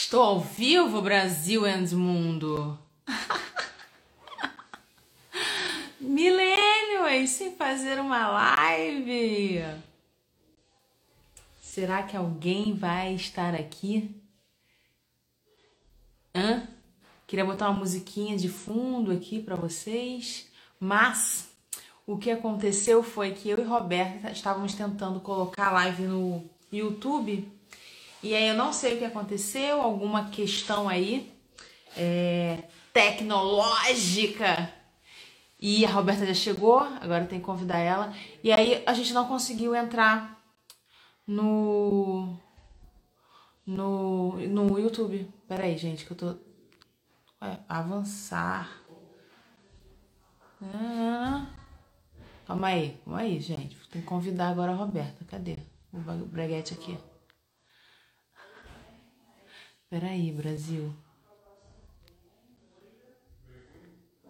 Estou ao vivo, Brasil and Mundo. Milênios sem fazer uma live. Será que alguém vai estar aqui? Hã? Queria botar uma musiquinha de fundo aqui para vocês, mas o que aconteceu foi que eu e Roberta estávamos tentando colocar a live no YouTube e aí eu não sei o que aconteceu, alguma questão aí é, tecnológica. E a Roberta já chegou, agora tem que convidar ela. E aí a gente não conseguiu entrar no no, no YouTube. Pera aí, gente, que eu tô. Ué, avançar. Ah, calma aí, calma aí, gente. Tem que convidar agora a Roberta. Cadê o breguete aqui? Peraí, Brasil.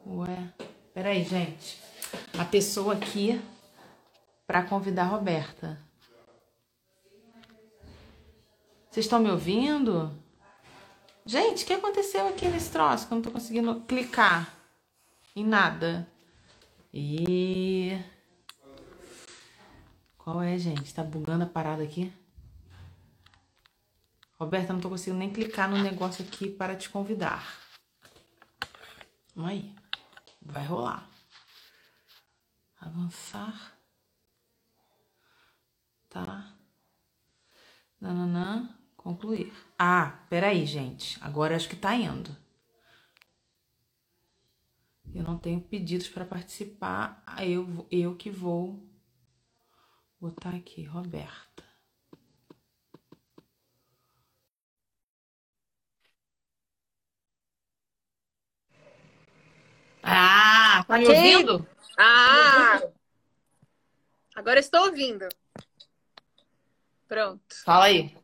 Ué. Peraí, gente. A pessoa aqui para convidar a Roberta. Vocês estão me ouvindo? Gente, o que aconteceu aqui nesse troço? Que eu não tô conseguindo clicar em nada. E. Qual é, gente? Tá bugando a parada aqui? Roberta, não tô conseguindo nem clicar no negócio aqui para te convidar. Vamos aí. Vai rolar. Avançar. Tá. Nananã. Concluir. Ah, peraí, gente. Agora acho que tá indo. Eu não tenho pedidos para participar. Eu, eu que vou botar aqui, Roberta. Ah, tá me ouvindo? Ah! Agora estou ouvindo. Pronto. Fala aí.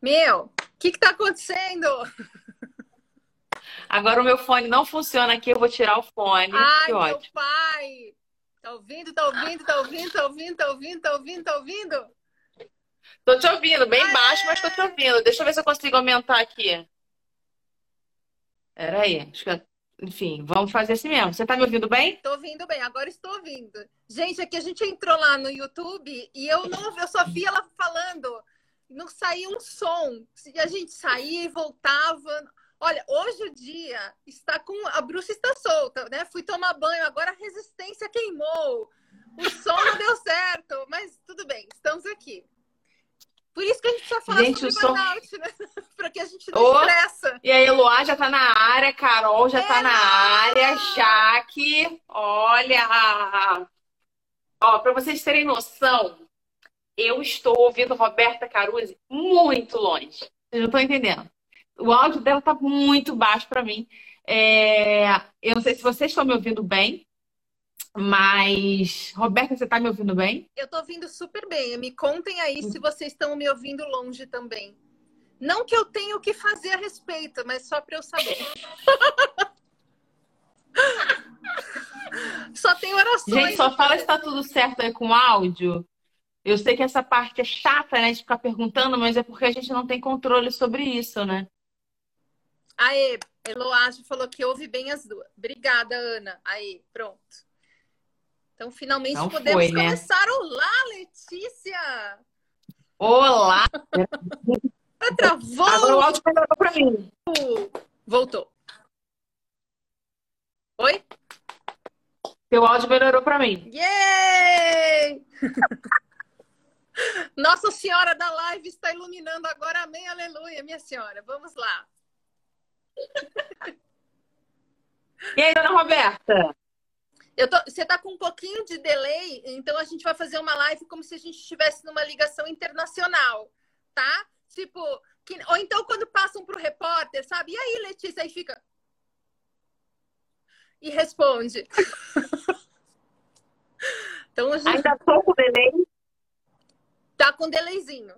Meu, o que que tá acontecendo? Agora o meu fone não funciona aqui, eu vou tirar o fone. Ai, que meu ótimo. pai! Tá ouvindo, tá ouvindo, tá ouvindo, tá ouvindo, tá ouvindo, tá ouvindo, tá ouvindo? Tô te ouvindo, bem Aê! baixo, mas tô te ouvindo. Deixa eu ver se eu consigo aumentar aqui. Peraí, acho que... Enfim, vamos fazer assim mesmo. Você tá me ouvindo bem? Tô ouvindo bem, agora estou ouvindo. Gente, aqui a gente entrou lá no YouTube e eu não, eu só vi ela falando. Não saía um som. A gente saía e voltava. Olha, hoje o dia está com. A bruxa está solta, né? Fui tomar banho, agora a resistência queimou. O som não deu certo, mas tudo bem, estamos aqui. Por isso que a gente precisa falar Gente, sobre o som- burnout, né? Para que a gente não Ô! estressa. E aí, Luá já tá na área, Carol já tá na Ela! área, Jaque, olha. Ó, pra vocês terem noção, eu estou ouvindo Roberta Caruzzi muito longe. Vocês não estão entendendo. O áudio dela tá muito baixo pra mim. É, Eu não sei se vocês estão me ouvindo bem, mas Roberta, você tá me ouvindo bem? Eu tô ouvindo super bem. Me contem aí se vocês estão me ouvindo longe também. Não que eu tenha o que fazer a respeito, mas só para eu saber. só tem orações. Gente, só fala se tá tudo certo aí com o áudio. Eu sei que essa parte é chata, né, de ficar perguntando, mas é porque a gente não tem controle sobre isso, né? Aê, Eloage falou que ouve bem as duas. Obrigada, Ana. Aí, pronto. Então, finalmente Então podemos foi, né? começar. Olá, Letícia! Olá! Travou! Agora o áudio melhorou pra mim. Voltou. Oi? Teu áudio melhorou pra mim. Yay! Nossa Senhora da Live está iluminando agora. Amém, aleluia, minha senhora. Vamos lá. E aí, dona Roberta? Tô- você está com um pouquinho de delay, então a gente vai fazer uma live como se a gente estivesse numa ligação internacional, tá? Tipo, que- ou então quando passam pro repórter, sabe? E aí, Letícia? Aí fica. E responde. então gente Ainda tô com delay? tá com delayzinho.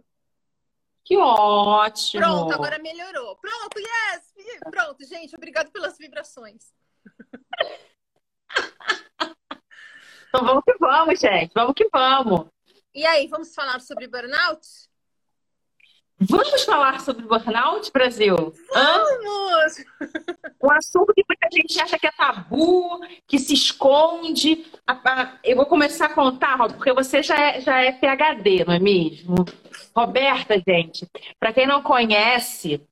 Que ótimo! Pronto, agora melhorou. Pronto, yes! Pronto, gente, obrigado pelas vibrações. Então vamos que vamos, gente. Vamos que vamos. E aí, vamos falar sobre burnout? Vamos falar sobre burnout, Brasil? Vamos! Um assunto que muita gente acha que é tabu, que se esconde. Eu vou começar a contar, Rob, porque você já é, já é PHD, não é mesmo? Roberta, gente, para quem não conhece,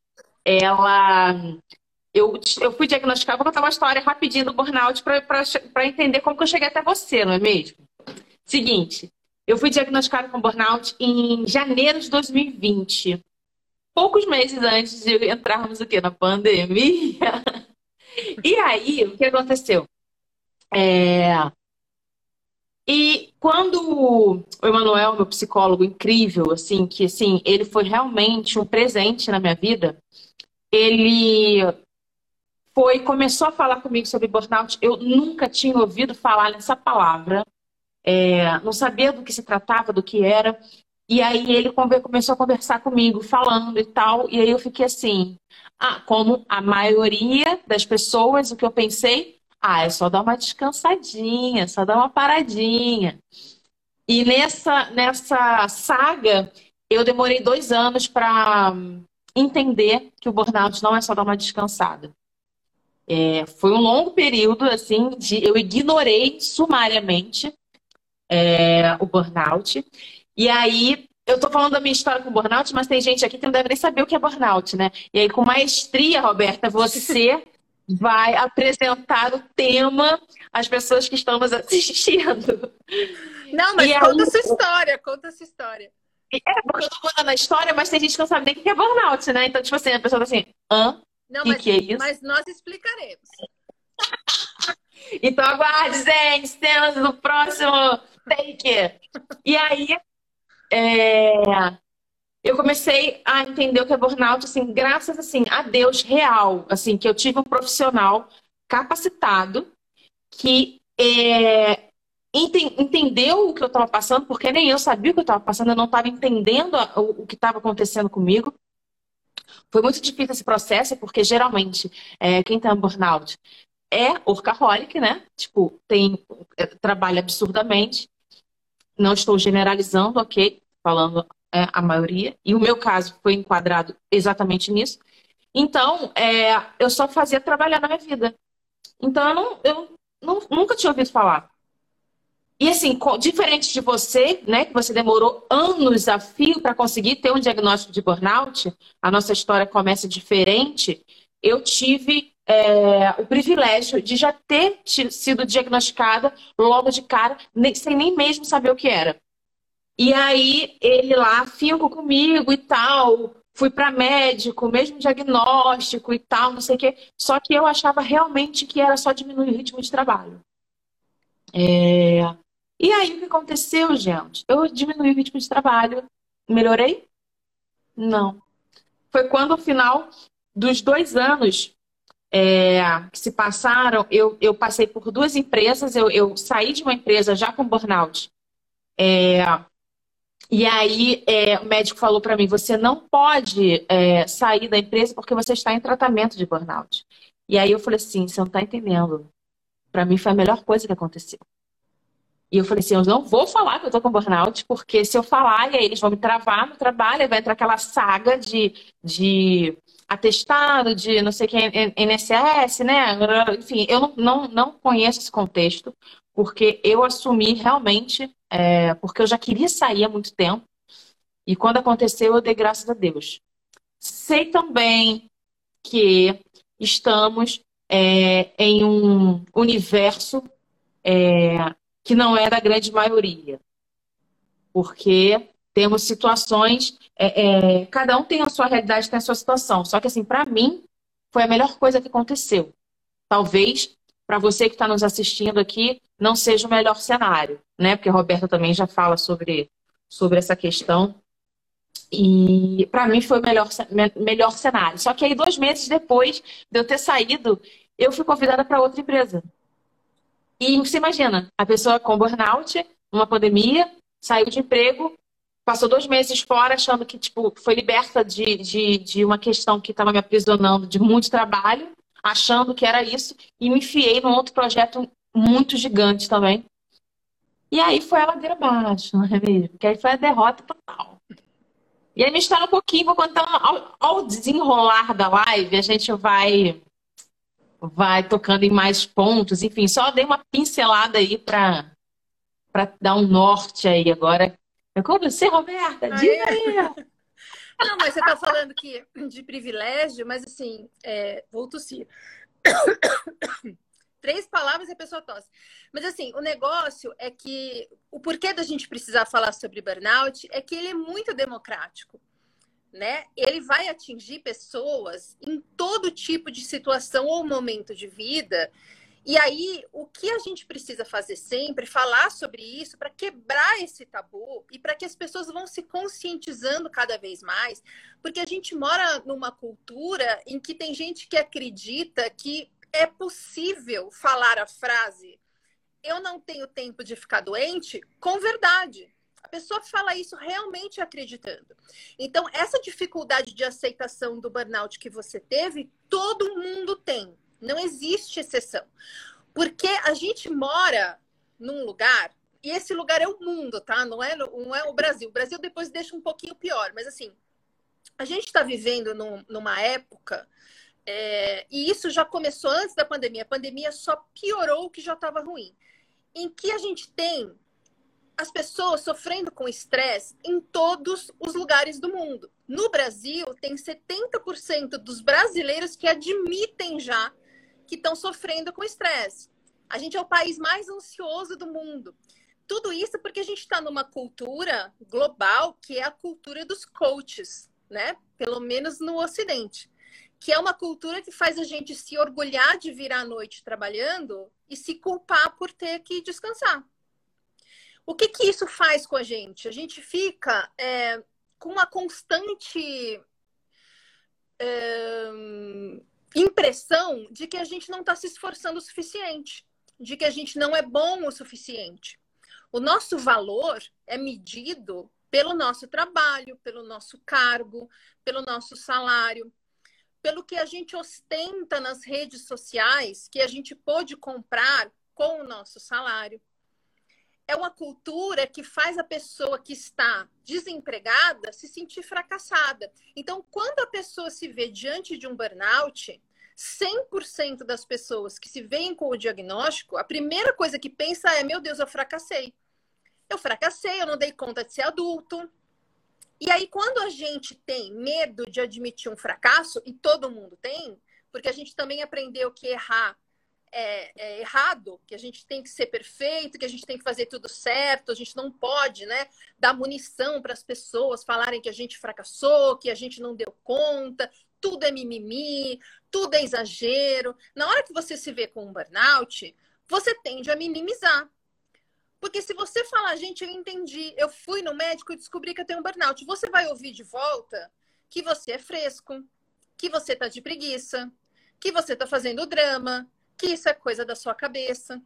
ela. Eu, eu fui diagnosticada, vou contar uma história rapidinho do burnout para entender como que eu cheguei até você, não é mesmo? Seguinte, eu fui diagnosticada com burnout em janeiro de 2020. Poucos meses antes de entrarmos aqui na pandemia. E aí, o que aconteceu? É... E quando o Emanuel, meu psicólogo incrível, assim, que assim, ele foi realmente um presente na minha vida, ele foi, começou a falar comigo sobre burnout. Eu nunca tinha ouvido falar nessa palavra é, não sabia do que se tratava, do que era. E aí ele começou a conversar comigo, falando e tal. E aí eu fiquei assim, ah, como a maioria das pessoas, o que eu pensei, ah, é só dar uma descansadinha, só dar uma paradinha. E nessa, nessa saga, eu demorei dois anos para entender que o burnout não é só dar uma descansada. É, foi um longo período, assim, de eu ignorei sumariamente é, o burnout. E aí, eu tô falando da minha história com burnout, mas tem gente aqui que não deve nem saber o que é burnout, né? E aí, com maestria, Roberta, você vai apresentar o tema às pessoas que estão nos assistindo. Não, mas e conta aí... essa história, conta essa história. É, porque eu tô contando a história, mas tem gente que não sabe nem o que é burnout, né? Então, tipo assim, a pessoa tá assim, hã? Não, que mas, que é isso? mas nós explicaremos. então aguarde, gente, cenas do próximo take. E aí, é, eu comecei a entender o que é burnout, assim, graças, assim, a Deus real, assim, que eu tive um profissional capacitado que é, entendeu o que eu estava passando, porque nem eu sabia o que eu estava passando, eu não estava entendendo o, o que estava acontecendo comigo. Foi muito difícil esse processo, porque geralmente é, quem tem um burnout é workaholic, né? Tipo, tem, é, trabalha absurdamente, não estou generalizando, ok? Falando é, a maioria. E o meu caso foi enquadrado exatamente nisso. Então, é, eu só fazia trabalhar na minha vida. Então, eu, não, eu não, nunca tinha ouvido falar. E assim, diferente de você, né, que você demorou anos a fio para conseguir ter um diagnóstico de burnout, a nossa história começa diferente. Eu tive é, o privilégio de já ter sido diagnosticada logo de cara, nem, sem nem mesmo saber o que era. E aí ele lá, finco comigo e tal, fui para médico, mesmo diagnóstico e tal, não sei o quê. Só que eu achava realmente que era só diminuir o ritmo de trabalho. É... E aí o que aconteceu, gente? Eu diminui o ritmo de trabalho. Melhorei? Não. Foi quando, no final dos dois anos é, que se passaram, eu, eu passei por duas empresas, eu, eu saí de uma empresa já com burnout. É, e aí é, o médico falou para mim: você não pode é, sair da empresa porque você está em tratamento de burnout. E aí eu falei assim: você não está entendendo. Para mim foi a melhor coisa que aconteceu. E eu falei assim: eu não vou falar que eu tô com burnout, porque se eu falar, e aí eles vão me travar no trabalho, vai entrar aquela saga de, de atestado de não sei quem, NSS, né? Enfim, eu não, não, não conheço esse contexto, porque eu assumi realmente, é, porque eu já queria sair há muito tempo, e quando aconteceu, eu dei graças a Deus. Sei também que estamos é, em um universo é, que não é da grande maioria, porque temos situações, é, é, cada um tem a sua realidade, tem a sua situação. Só que, assim, para mim, foi a melhor coisa que aconteceu. Talvez, para você que está nos assistindo aqui, não seja o melhor cenário, né? Porque a Roberta também já fala sobre, sobre essa questão. E para mim foi o melhor, melhor cenário. Só que aí, dois meses depois de eu ter saído, eu fui convidada para outra empresa. E você imagina, a pessoa com burnout, uma pandemia, saiu de emprego, passou dois meses fora achando que tipo foi liberta de, de, de uma questão que estava me aprisionando de muito trabalho, achando que era isso, e me enfiei num outro projeto muito gigante também. E aí foi a ladeira abaixo, não é mesmo? Porque aí foi a derrota total. E aí, me espera um pouquinho, vou contar ao, ao desenrolar da live, a gente vai vai tocando em mais pontos, enfim, só dei uma pincelada aí para para dar um norte aí agora. É com você, Roberta, diga aí. Não, mas você está falando que de privilégio, mas assim, é, vou tossir. Três palavras e a pessoa tosse. Mas assim, o negócio é que o porquê da gente precisar falar sobre burnout é que ele é muito democrático. Né? Ele vai atingir pessoas em todo tipo de situação ou momento de vida e aí, o que a gente precisa fazer sempre, falar sobre isso para quebrar esse tabu e para que as pessoas vão se conscientizando cada vez mais, porque a gente mora numa cultura em que tem gente que acredita que é possível falar a frase eu não tenho tempo de ficar doente com verdade. A pessoa fala isso realmente acreditando. Então, essa dificuldade de aceitação do burnout que você teve, todo mundo tem. Não existe exceção. Porque a gente mora num lugar, e esse lugar é o mundo, tá? Não é, não é o Brasil. O Brasil depois deixa um pouquinho pior, mas assim, a gente está vivendo num, numa época, é, e isso já começou antes da pandemia, a pandemia só piorou o que já estava ruim, em que a gente tem as pessoas sofrendo com estresse em todos os lugares do mundo. No Brasil, tem 70% dos brasileiros que admitem já que estão sofrendo com estresse. A gente é o país mais ansioso do mundo. Tudo isso porque a gente está numa cultura global que é a cultura dos coaches, né? Pelo menos no Ocidente. Que é uma cultura que faz a gente se orgulhar de virar à noite trabalhando e se culpar por ter que descansar. O que, que isso faz com a gente? A gente fica é, com uma constante. É, impressão de que a gente não está se esforçando o suficiente, de que a gente não é bom o suficiente. O nosso valor é medido pelo nosso trabalho, pelo nosso cargo, pelo nosso salário, pelo que a gente ostenta nas redes sociais, que a gente pôde comprar com o nosso salário. É uma cultura que faz a pessoa que está desempregada se sentir fracassada. Então, quando a pessoa se vê diante de um burnout, 100% das pessoas que se veem com o diagnóstico, a primeira coisa que pensa é: meu Deus, eu fracassei. Eu fracassei, eu não dei conta de ser adulto. E aí, quando a gente tem medo de admitir um fracasso, e todo mundo tem, porque a gente também aprendeu que errar é, é, errado, que a gente tem que ser perfeito, que a gente tem que fazer tudo certo, a gente não pode, né, dar munição para as pessoas falarem que a gente fracassou, que a gente não deu conta, tudo é mimimi, tudo é exagero. Na hora que você se vê com um burnout, você tende a minimizar. Porque se você falar, gente, eu entendi, eu fui no médico e descobri que eu tenho um burnout, você vai ouvir de volta que você é fresco, que você tá de preguiça, que você tá fazendo drama, que isso é coisa da sua cabeça.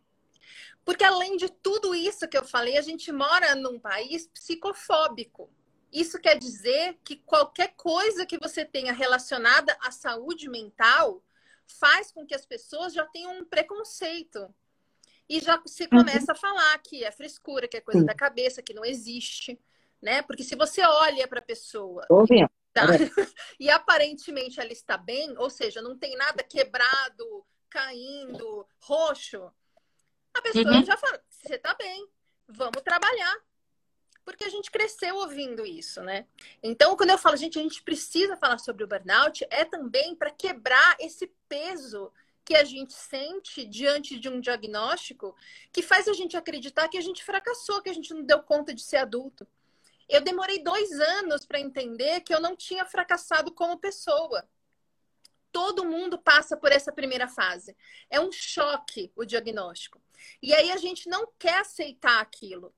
Porque além de tudo isso que eu falei, a gente mora num país psicofóbico. Isso quer dizer que qualquer coisa que você tenha relacionada à saúde mental faz com que as pessoas já tenham um preconceito. E já se começa uhum. a falar que é frescura, que é coisa Sim. da cabeça, que não existe, né? Porque se você olha para a pessoa tá, e aparentemente ela está bem, ou seja, não tem nada quebrado, caindo, roxo, a pessoa uhum. já fala: você está bem, vamos trabalhar porque a gente cresceu ouvindo isso, né? Então, quando eu falo, gente, a gente precisa falar sobre o burnout, é também para quebrar esse peso que a gente sente diante de um diagnóstico que faz a gente acreditar que a gente fracassou, que a gente não deu conta de ser adulto. Eu demorei dois anos para entender que eu não tinha fracassado como pessoa. Todo mundo passa por essa primeira fase. É um choque o diagnóstico. E aí a gente não quer aceitar aquilo.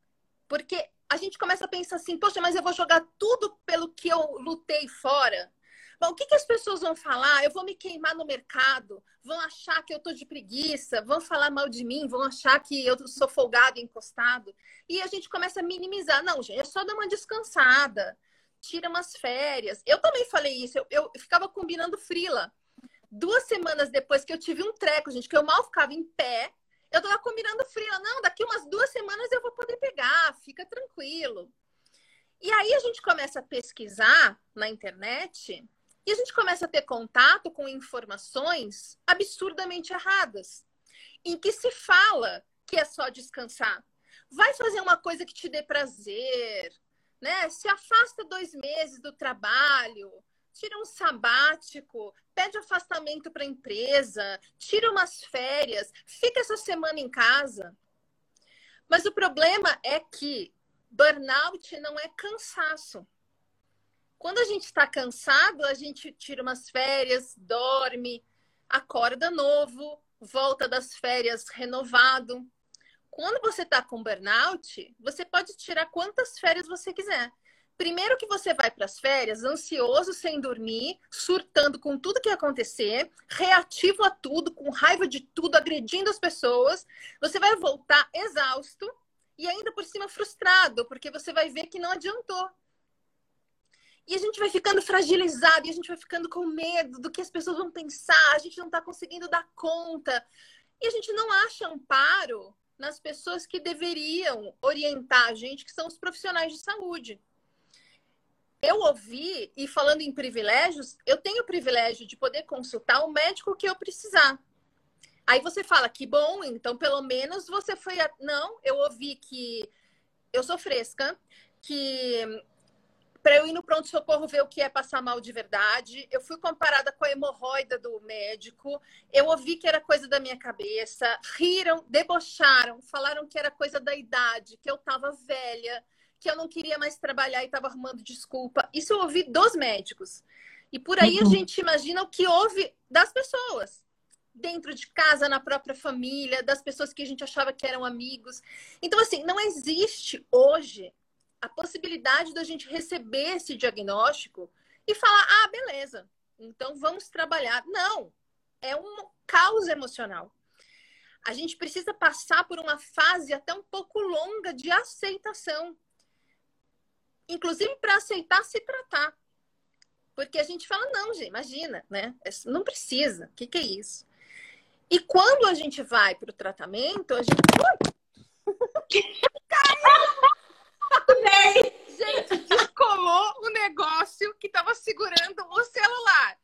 Porque a gente começa a pensar assim, poxa, mas eu vou jogar tudo pelo que eu lutei fora. Bom, o que, que as pessoas vão falar? Eu vou me queimar no mercado, vão achar que eu tô de preguiça, vão falar mal de mim, vão achar que eu sou folgado encostado. E a gente começa a minimizar. Não, gente, é só dar uma descansada, tira umas férias. Eu também falei isso, eu, eu ficava combinando frila. Duas semanas depois que eu tive um treco, gente, que eu mal ficava em pé, eu tava combinando frio. Não, daqui umas duas semanas eu vou poder pegar, fica tranquilo. E aí a gente começa a pesquisar na internet e a gente começa a ter contato com informações absurdamente erradas, em que se fala que é só descansar. Vai fazer uma coisa que te dê prazer, né? Se afasta dois meses do trabalho, tira um sabático, pede afastamento para a empresa, tira umas férias, fica essa semana em casa. Mas o problema é que burnout não é cansaço. Quando a gente está cansado, a gente tira umas férias, dorme, acorda novo, volta das férias renovado. Quando você está com burnout, você pode tirar quantas férias você quiser. Primeiro que você vai para as férias ansioso, sem dormir, surtando com tudo que acontecer, reativo a tudo, com raiva de tudo, agredindo as pessoas. Você vai voltar exausto e ainda por cima frustrado, porque você vai ver que não adiantou. E a gente vai ficando fragilizado, e a gente vai ficando com medo do que as pessoas vão pensar, a gente não está conseguindo dar conta. E a gente não acha amparo nas pessoas que deveriam orientar a gente, que são os profissionais de saúde. Eu ouvi, e falando em privilégios, eu tenho o privilégio de poder consultar o médico que eu precisar. Aí você fala que bom, então pelo menos você foi. A... Não, eu ouvi que eu sou fresca, que para eu ir no pronto-socorro ver o que é passar mal de verdade. Eu fui comparada com a hemorroida do médico. Eu ouvi que era coisa da minha cabeça. Riram, debocharam, falaram que era coisa da idade, que eu estava velha, que eu não queria mais trabalhar e estava arrumando desculpa. Isso eu ouvi dos médicos. E por aí uhum. a gente imagina o que houve das pessoas dentro de casa, na própria família, das pessoas que a gente achava que eram amigos. Então, assim, não existe hoje a possibilidade da gente receber esse diagnóstico e falar: ah, beleza, então vamos trabalhar. Não, é um caos emocional. A gente precisa passar por uma fase até um pouco longa de aceitação. Inclusive para aceitar se tratar. Porque a gente fala, não, gente, imagina, né? Não precisa. O que, que é isso? E quando a gente vai para o tratamento, a gente. Caiu! gente, descolou o negócio que estava segurando o celular.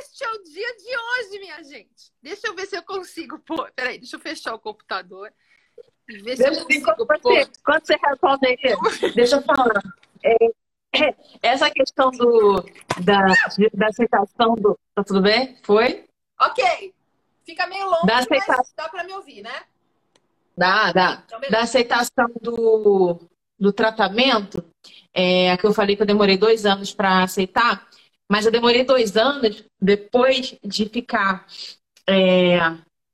Este é o dia de hoje, minha gente. Deixa eu ver se eu consigo pôr. Peraí, deixa eu fechar o computador. E ver se eu consigo quando você, quando você responde deixa eu falar. É, essa questão do, da, da aceitação do. Tá tudo bem? Foi? Ok. Fica meio longe, da aceitação... mas dá para me ouvir, né? Dá, dá. Então, da aceitação do, do tratamento, é, que eu falei que eu demorei dois anos para aceitar, mas eu demorei dois anos depois de ficar é,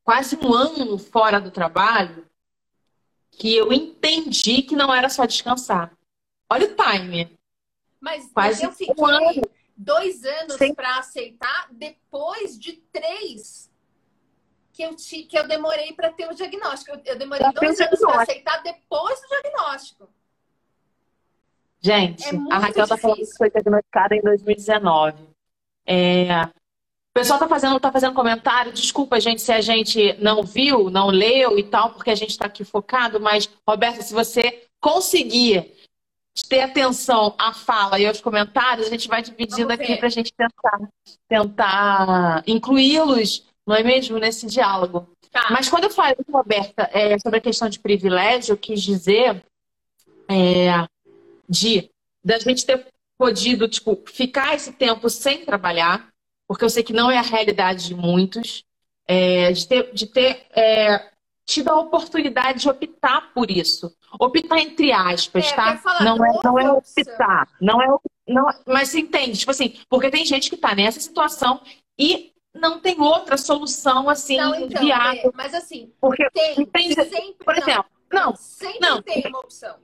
quase um ano fora do trabalho, que eu entendi que não era só descansar. Olha o time. Mas, eu fiquei um ano. dois anos para aceitar depois de três que eu, te, que eu demorei para ter o diagnóstico. Eu, eu demorei dois anos para aceitar depois do diagnóstico. Gente, é a Raquel está falando que foi diagnosticada em 2019. É... O pessoal está fazendo, tá fazendo comentário. Desculpa, gente, se a gente não viu, não leu e tal, porque a gente está aqui focado. Mas, Roberta, se você conseguir ter atenção à fala e aos comentários, a gente vai dividindo aqui para a gente tentar, tentar incluí-los não é mesmo? Nesse diálogo. Tá. Mas quando eu falei, Roberta, é, sobre a questão de privilégio, eu quis dizer é, de da gente ter podido tipo, ficar esse tempo sem trabalhar, porque eu sei que não é a realidade de muitos, é, de ter, de ter é, tido a oportunidade de optar por isso. Optar entre aspas, é, tá? Não é, não é optar. Não é, não, mas você entende, tipo assim, porque tem gente que está nessa situação e não tem outra solução assim não, então, viável. É, mas assim, porque tem, tem sempre, por exemplo, não, não sempre não, tem uma opção.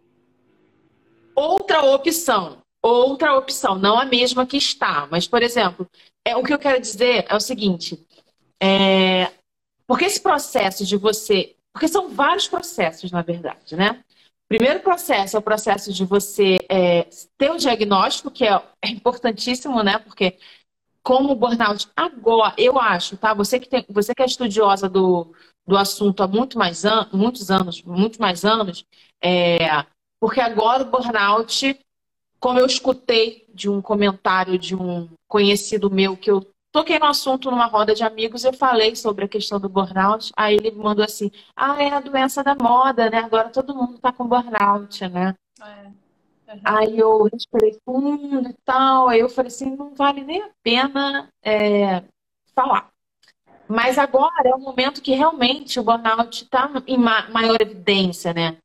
Outra opção, outra opção, não a mesma que está, mas por exemplo, é o que eu quero dizer é o seguinte, é, porque esse processo de você, porque são vários processos na verdade, né? Primeiro processo é o processo de você é, ter o diagnóstico, que é, é importantíssimo, né? Porque como o burnout agora, eu acho, tá? Você que, tem, você que é estudiosa do, do assunto há muito mais an muitos anos, muito mais anos, é, porque agora o burnout como eu escutei de um comentário de um conhecido meu que eu toquei no assunto numa roda de amigos, eu falei sobre a questão do burnout, aí ele mandou assim, ah, é a doença da moda, né? Agora todo mundo tá com burnout, né? É. Uhum. Aí eu respirei fundo e tal, aí eu falei assim, não vale nem a pena é, falar. Mas agora é o momento que realmente o burnout está em maior evidência, né?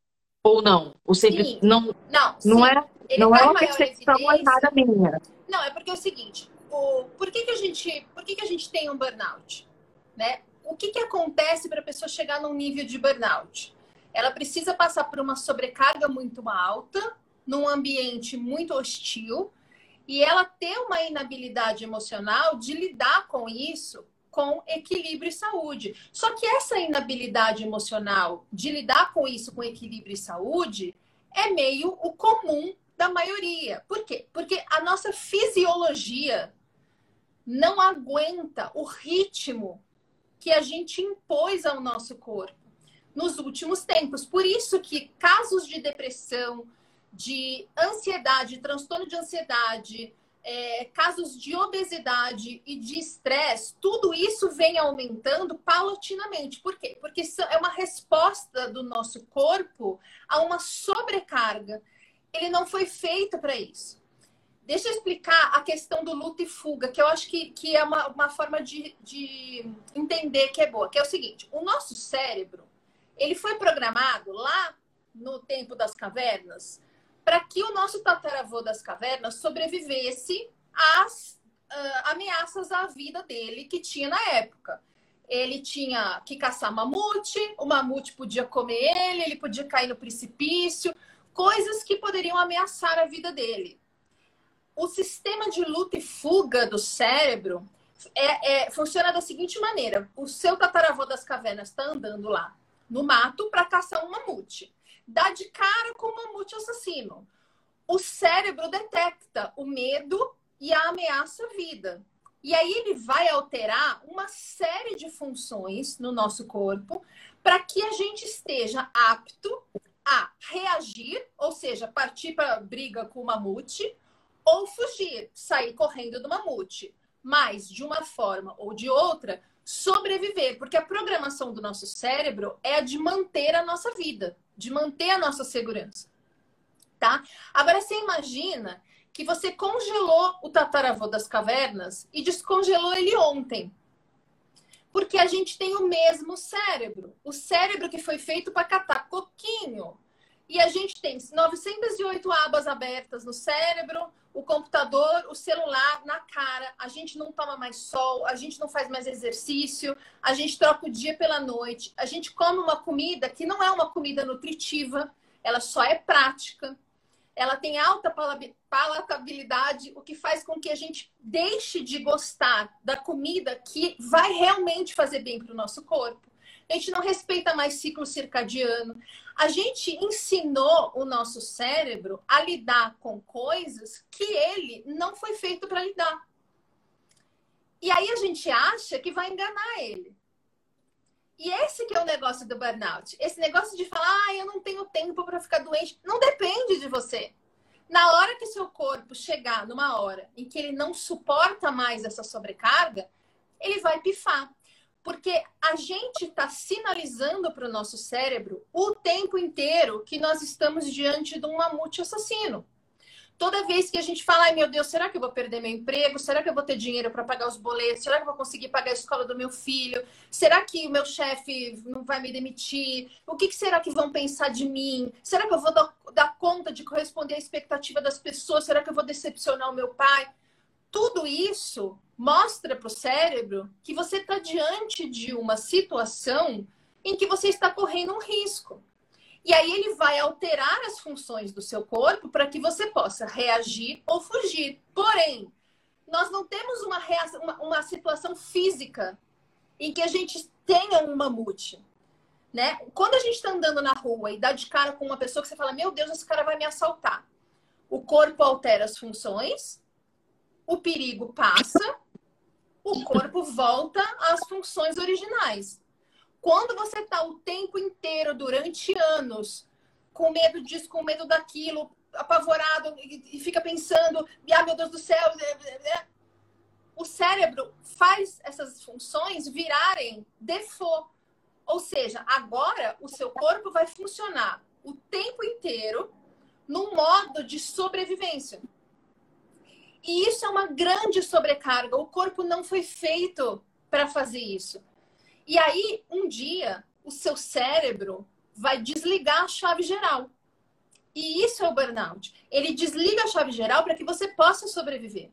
Ou não? O sempre não não, não é não tá é uma percepção errada minha. Não, é porque é o seguinte, o, por que, que a gente por que, que a gente tem um burnout, né? O que, que acontece para a pessoa chegar num nível de burnout? Ela precisa passar por uma sobrecarga muito alta, num ambiente muito hostil, e ela ter uma inabilidade emocional de lidar com isso com equilíbrio e saúde. Só que essa inabilidade emocional de lidar com isso com equilíbrio e saúde é meio o comum da maioria. Por quê? Porque a nossa fisiologia não aguenta o ritmo que a gente impôs ao nosso corpo nos últimos tempos. Por isso que casos de depressão, de ansiedade, transtorno de ansiedade, é, casos de obesidade e de estresse, tudo isso vem aumentando paulatinamente. Por quê? Porque é uma resposta do nosso corpo a uma sobrecarga. Ele não foi feito para isso. Deixa eu explicar a questão do luta e fuga, que eu acho que, que é uma, uma forma de, de entender que é boa. Que é o seguinte, o nosso cérebro, ele foi programado lá no tempo das cavernas para que o nosso tataravô das cavernas sobrevivesse às uh, ameaças à vida dele que tinha na época. Ele tinha que caçar mamute, o mamute podia comer ele, ele podia cair no precipício, coisas que poderiam ameaçar a vida dele. O sistema de luta e fuga do cérebro é, é, funciona da seguinte maneira: o seu tataravô das cavernas está andando lá no mato para caçar um mamute dá de cara com o mamute assassino. O cérebro detecta o medo e a ameaça à vida. E aí ele vai alterar uma série de funções no nosso corpo para que a gente esteja apto a reagir, ou seja, partir para briga com o mamute, ou fugir, sair correndo do mamute. Mas, de uma forma ou de outra, sobreviver, porque a programação do nosso cérebro é a de manter a nossa vida de manter a nossa segurança. Tá? Agora você imagina que você congelou o tataravô das cavernas e descongelou ele ontem. Porque a gente tem o mesmo cérebro. O cérebro que foi feito para catar coquinho. E a gente tem 908 abas abertas no cérebro, o computador, o celular na cara. A gente não toma mais sol, a gente não faz mais exercício, a gente troca o dia pela noite, a gente come uma comida que não é uma comida nutritiva, ela só é prática. Ela tem alta palatabilidade, o que faz com que a gente deixe de gostar da comida que vai realmente fazer bem para o nosso corpo a gente não respeita mais ciclo circadiano. A gente ensinou o nosso cérebro a lidar com coisas que ele não foi feito para lidar. E aí a gente acha que vai enganar ele. E esse que é o negócio do burnout. Esse negócio de falar, ah, eu não tenho tempo para ficar doente, não depende de você. Na hora que seu corpo chegar numa hora em que ele não suporta mais essa sobrecarga, ele vai pifar. Porque a gente está sinalizando para o nosso cérebro o tempo inteiro que nós estamos diante de um mamute assassino. Toda vez que a gente fala, ai meu Deus, será que eu vou perder meu emprego? Será que eu vou ter dinheiro para pagar os boletos? Será que eu vou conseguir pagar a escola do meu filho? Será que o meu chefe não vai me demitir? O que, que, será que vão pensar de mim? Será que eu vou dar, dar conta de corresponder à expectativa das pessoas? Será que eu vou decepcionar o meu pai? Tudo isso mostra para o cérebro que você está diante de uma situação em que você está correndo um risco. E aí ele vai alterar as funções do seu corpo para que você possa reagir ou fugir. Porém, nós não temos uma, uma, uma situação física em que a gente tenha um mamute. Né? Quando a gente está andando na rua e dá de cara com uma pessoa que você fala, meu Deus, esse cara vai me assaltar. O corpo altera as funções, o perigo passa o corpo volta às funções originais. Quando você está o tempo inteiro, durante anos, com medo disso, com medo daquilo, apavorado e fica pensando, ah, meu Deus do céu. O cérebro faz essas funções virarem default. Ou seja, agora o seu corpo vai funcionar o tempo inteiro num modo de sobrevivência. E isso é uma grande sobrecarga. O corpo não foi feito para fazer isso. E aí, um dia, o seu cérebro vai desligar a chave geral. E isso é o burnout. Ele desliga a chave geral para que você possa sobreviver.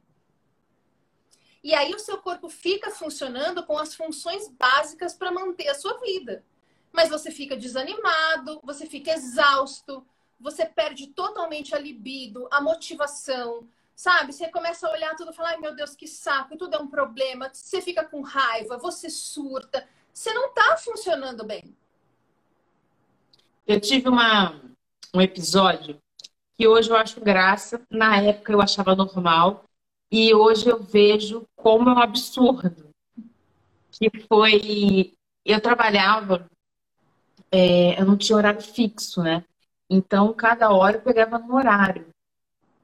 E aí o seu corpo fica funcionando com as funções básicas para manter a sua vida. Mas você fica desanimado, você fica exausto, você perde totalmente a libido, a motivação, sabe? Você começa a olhar tudo e falar, ai meu Deus, que saco, tudo é um problema. Você fica com raiva, você surta. Você não está funcionando bem. Eu tive uma, um episódio que hoje eu acho graça, na época eu achava normal, e hoje eu vejo como é um absurdo. Que foi. Eu trabalhava, é, eu não tinha horário fixo, né? Então, cada hora eu pegava no horário.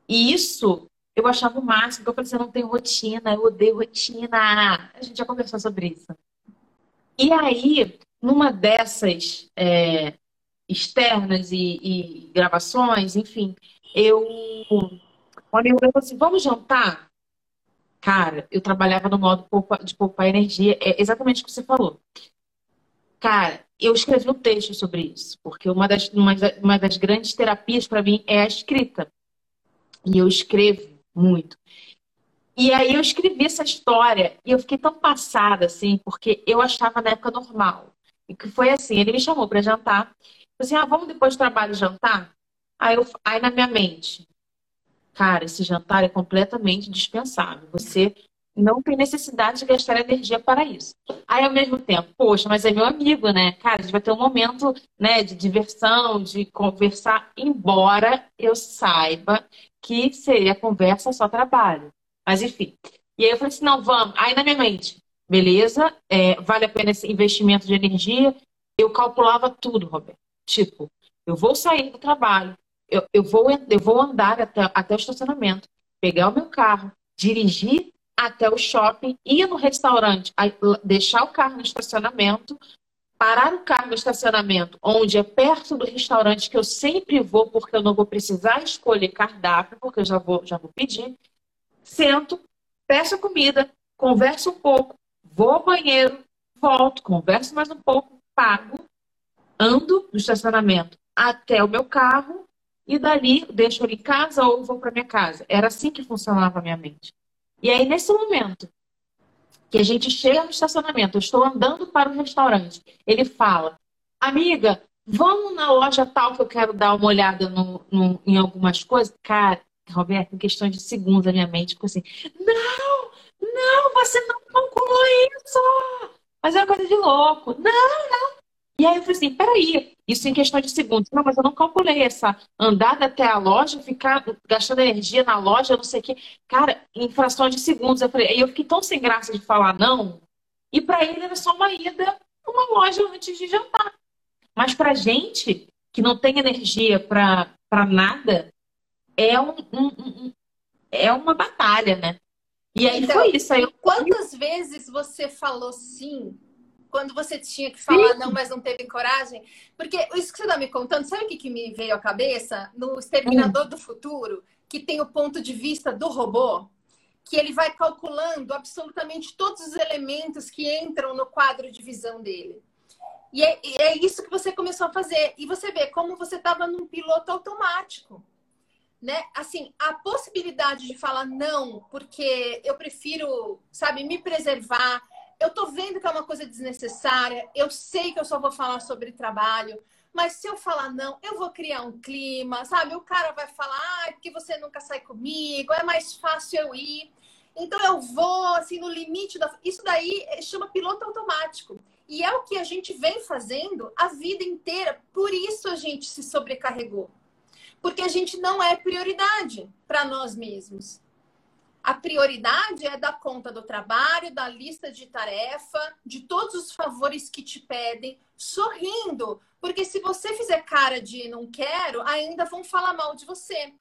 E isso eu achava o máximo, porque eu falei assim, não tenho rotina, eu odeio rotina. A gente já conversou sobre isso. E aí, numa dessas é, externas e, e, gravações, enfim, eu. Olha, eu falei assim, vamos jantar? Cara, eu trabalhava no modo de poupar energia, é exatamente o que você falou. Cara, eu escrevi um texto sobre isso, porque uma das, uma das grandes terapias para mim é a escrita. E eu escrevo muito. E aí eu escrevi essa história e eu fiquei tão passada, assim, porque eu achava na época normal. E que foi assim, ele me chamou para jantar. Assim, ah, vamos depois do trabalho jantar? Aí, eu, aí na minha mente, cara, esse jantar é completamente dispensável. Você não tem necessidade de gastar energia para isso. Aí, ao mesmo tempo, poxa, mas é meu amigo, né? Cara, a gente vai ter um momento né, de diversão, de conversar, embora eu saiba que seria conversa só trabalho. Mas, enfim. E aí eu falei assim, não, vamos. Aí, na minha mente, beleza, é, vale a pena esse investimento de energia. Eu calculava tudo, Roberto. Tipo, eu vou sair do trabalho, eu, eu, vou, eu vou andar até, até o estacionamento, pegar o meu carro, dirigir até o shopping, ir no restaurante, deixar o carro no estacionamento, parar o carro no estacionamento, onde é perto do restaurante que eu sempre vou, porque eu não vou precisar escolher cardápio, porque eu já vou, já vou pedir. Sento, peço a comida, converso um pouco, vou ao banheiro, volto, converso mais um pouco, pago, ando no estacionamento até o meu carro e dali deixo ele em casa ou vou para minha casa. Era assim que funcionava a minha mente. E aí, nesse momento que a gente chega no estacionamento, eu estou andando para o restaurante, ele fala, amiga, vamos na loja tal que eu quero dar uma olhada no, no, em algumas coisas. Cara, Roberto, em questão de segundos, a minha mente ficou assim, não, não, você não calculou isso. Mas é uma coisa de louco. Não, não. E aí eu falei assim, peraí, isso em questão de segundos. Não, mas eu não calculei essa andada até a loja, ficar gastando energia na loja, não sei o quê. Cara, em fração de segundos. Eu falei, aí eu fiquei tão sem graça de falar não. E para ele era só uma ida numa loja antes de jantar. Mas pra gente, que não tem energia para nada, é, um, um, um, é uma batalha, né? E aí então, foi isso. Aí eu... Quantas vezes você falou sim quando você tinha que falar Sim. não, mas não teve coragem? Porque isso que você está me contando, sabe o que, que me veio à cabeça? No Exterminador hum. do Futuro, que tem o ponto de vista do robô, que ele vai calculando absolutamente todos os elementos que entram no quadro de visão dele. E é, é isso que você começou a fazer. E você vê como você estava num piloto automático. Né? Assim, a possibilidade de falar não, porque eu prefiro, sabe, me preservar, eu tô vendo que é uma coisa desnecessária, eu sei que eu só vou falar sobre trabalho, mas se eu falar não, eu vou criar um clima, sabe? O cara vai falar, ah, porque você nunca sai comigo, é mais fácil eu ir. Então eu vou, assim, no limite da. Isso daí chama piloto automático. E é o que a gente vem fazendo a vida inteira. Por isso a gente se sobrecarregou. Porque a gente não é prioridade para nós mesmos. A prioridade é dar conta do trabalho, da lista de tarefa, de todos os favores que te pedem, sorrindo. Porque se você fizer cara de não quero, ainda vão falar mal de você.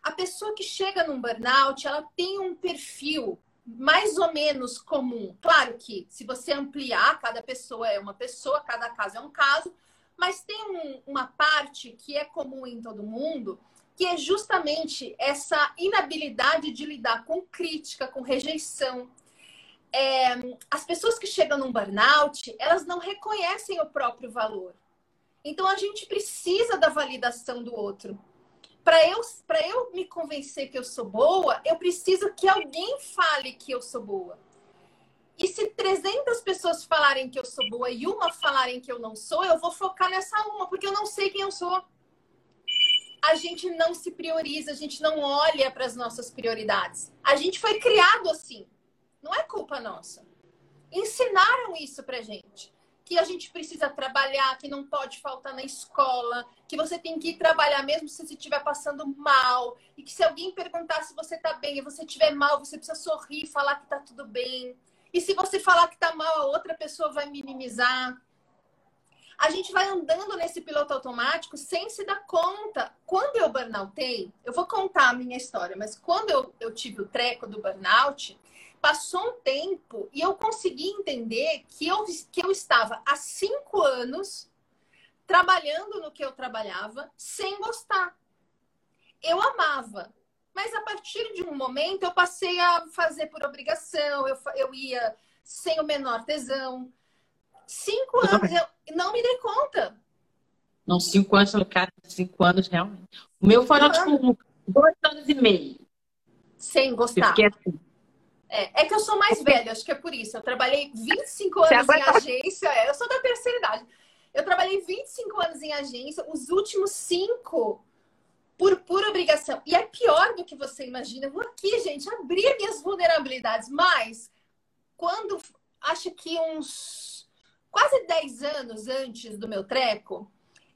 A pessoa que chega num burnout, ela tem um perfil mais ou menos comum. Claro que se você ampliar, cada pessoa é uma pessoa, cada caso é um caso, mas tem um, uma parte que é comum em todo mundo, que é justamente essa inabilidade de lidar com crítica, com rejeição. É, as pessoas que chegam num burnout, elas não reconhecem o próprio valor. Então a gente precisa da validação do outro. Para eu, eu me convencer que eu sou boa, eu preciso que alguém fale que eu sou boa. E se 300 pessoas falarem que eu sou boa e uma falarem que eu não sou, eu vou focar nessa uma, porque eu não sei quem eu sou. A gente não se prioriza, a gente não olha para as nossas prioridades. A gente foi criado assim. Não é culpa nossa. Ensinaram isso pra gente. Que a gente precisa trabalhar, que não pode faltar na escola, que você tem que ir trabalhar mesmo se você estiver passando mal, e que se alguém perguntar se você tá bem e você estiver mal, você precisa sorrir, falar que tá tudo bem. E se você falar que tá mal, a outra pessoa vai minimizar. A gente vai andando nesse piloto automático sem se dar conta. Quando eu burnoutei, eu vou contar a minha história, mas quando eu, eu tive o treco do burnout, passou um tempo e eu consegui entender que eu, que eu estava há cinco anos trabalhando no que eu trabalhava sem gostar. Eu amava, mas a partir de um momento eu passei a fazer por obrigação, eu, eu ia sem o menor tesão. Cinco anos, eu não me dei conta. Não, cinco anos, cara, cinco anos realmente. O meu foram tipo dois anos e meio. Sem gostar. assim. É, é que eu sou mais velha, acho que é por isso. Eu trabalhei 25 anos em agência, é, eu sou da terceira idade. Eu trabalhei 25 anos em agência, os últimos cinco por pura obrigação. E é pior do que você imagina. Eu vou aqui, gente, abrir minhas vulnerabilidades. Mas, quando, acho que uns quase 10 anos antes do meu treco,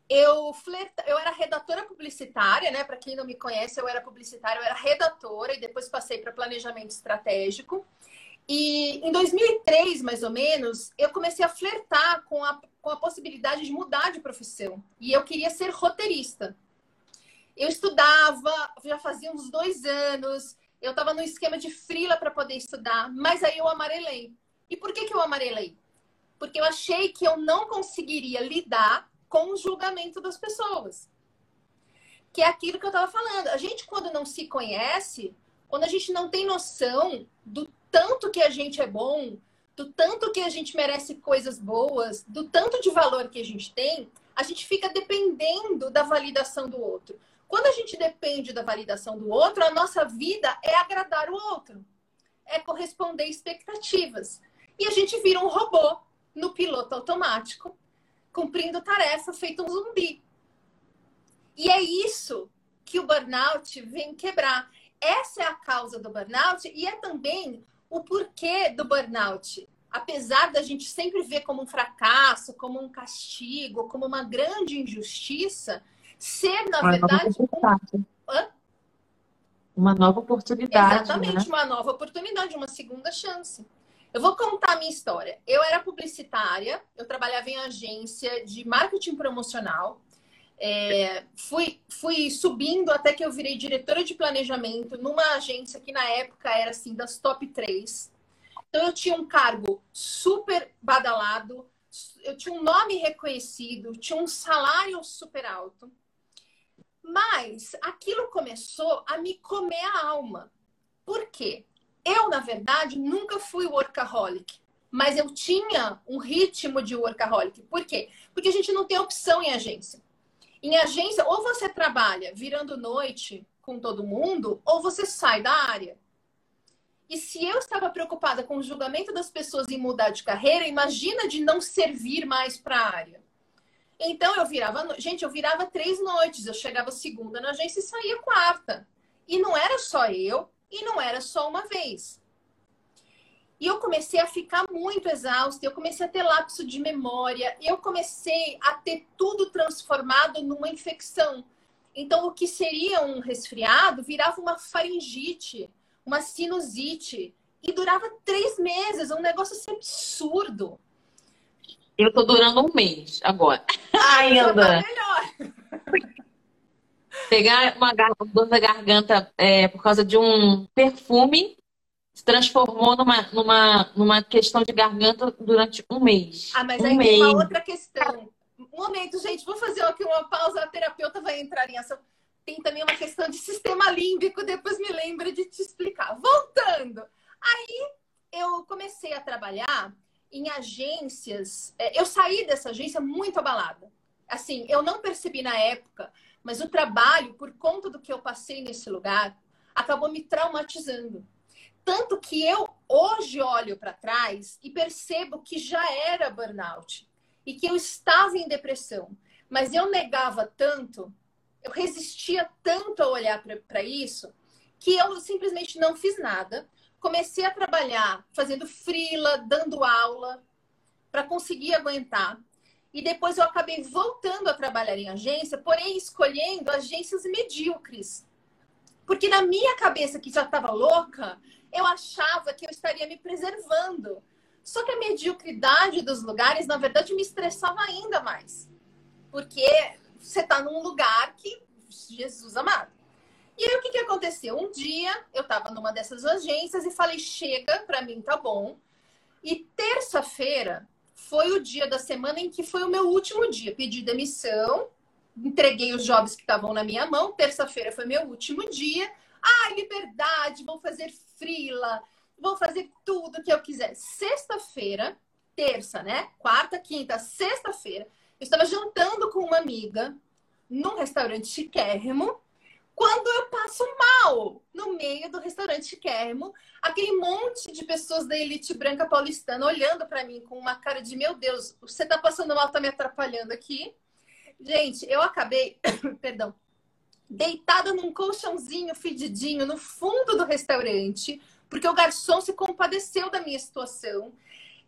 eu flerta... eu era redatora publicitária, né? Para quem não me conhece, eu era publicitária, eu era redatora e depois passei para planejamento estratégico. E em 2003, mais ou menos, eu comecei a flertar com a, com a possibilidade de mudar de profissão. E eu queria ser roteirista. Eu estudava, já fazia uns dois anos, eu estava no esquema de frila para poder estudar, mas aí eu amarelei. E por que, que eu amarelei? Porque eu achei que eu não conseguiria lidar com o julgamento das pessoas. Que é aquilo que eu estava falando. A gente, quando não se conhece, quando a gente não tem noção do tanto que a gente é bom, do tanto que a gente merece coisas boas, do tanto de valor que a gente tem, a gente fica dependendo da validação do outro. Quando a gente depende da validação do outro, a nossa vida é agradar o outro, é corresponder expectativas. E a gente vira um robô no piloto automático, cumprindo tarefa feito um zumbi. E é isso que o burnout vem quebrar. Essa é a causa do burnout e é também o porquê do burnout. Apesar da gente sempre ver como um fracasso, como um castigo, como uma grande injustiça, ser, na uma verdade, nova um... uma nova oportunidade. Exatamente, né? uma nova oportunidade, uma segunda chance. Eu vou contar a minha história. Eu era publicitária, eu trabalhava em agência de marketing promocional. É, fui, fui subindo até que eu virei diretora de planejamento numa agência que na época era assim das top 3. Então eu tinha um cargo super badalado, eu tinha um nome reconhecido, tinha um salário super alto. Mas aquilo começou a me comer a alma. Por quê? Eu, na verdade, nunca fui workaholic. Mas eu tinha um ritmo de workaholic. Por quê? Porque a gente não tem opção em agência. Em agência, ou você trabalha virando noite com todo mundo, ou você sai da área. E se eu estava preocupada com o julgamento das pessoas em mudar de carreira, imagina de não servir mais para a área. Então eu virava, gente, eu virava três noites, eu chegava segunda na agência e saía quarta. E não era só eu, e não era só uma vez. E eu comecei a ficar muito exausta, eu comecei a ter lapso de memória, eu comecei a ter tudo transformado numa infecção. Então, o que seria um resfriado virava uma faringite, uma sinusite, e durava três meses, um negócio assim absurdo. Eu tô durando um mês agora. Ainda. Tá melhor. Pegar uma dor da garganta é, por causa de um perfume se transformou numa, numa, numa questão de garganta durante um mês. Ah, mas um aí mês. tem uma outra questão. Um momento, gente, vou fazer aqui uma pausa, a terapeuta vai entrar em ação. Tem também uma questão de sistema límbico, depois me lembra de te explicar. Voltando. Aí eu comecei a trabalhar em agências. É, eu saí dessa agência muito abalada. Assim, eu não percebi na época, mas o trabalho, por conta do que eu passei nesse lugar, acabou me traumatizando. Tanto que eu hoje olho para trás e percebo que já era burnout e que eu estava em depressão. Mas eu negava tanto, eu resistia tanto a olhar para isso, que eu simplesmente não fiz nada. Comecei a trabalhar fazendo frila, dando aula, para conseguir aguentar. E depois eu acabei voltando a trabalhar em agência, porém escolhendo agências medíocres. Porque na minha cabeça, que já estava louca, eu achava que eu estaria me preservando. Só que a mediocridade dos lugares, na verdade, me estressava ainda mais. Porque você está num lugar que, Jesus amado. E aí, o que, que aconteceu? Um dia, eu estava numa dessas agências e falei: chega, para mim tá bom. E terça-feira foi o dia da semana em que foi o meu último dia. Pedi demissão, entreguei os jobs que estavam na minha mão. Terça-feira foi meu último dia. Ai, liberdade, vou fazer frila, vou fazer tudo que eu quiser. Sexta-feira, terça, né? Quarta, quinta, sexta-feira, eu estava jantando com uma amiga num restaurante chiquérrimo. Quando eu passo mal no meio do restaurante chiquérrimo, aquele monte de pessoas da elite branca paulistana olhando para mim com uma cara de meu Deus, você tá passando mal, tá me atrapalhando aqui. Gente, eu acabei, perdão, deitada num colchãozinho fedidinho no fundo do restaurante, porque o garçom se compadeceu da minha situação.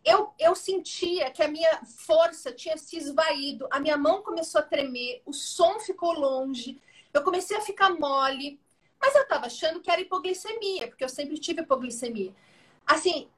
Eu, eu sentia que a minha força tinha se esvaído, a minha mão começou a tremer, o som ficou longe, eu comecei a ficar mole, mas eu estava achando que era hipoglicemia, porque eu sempre tive hipoglicemia. Assim,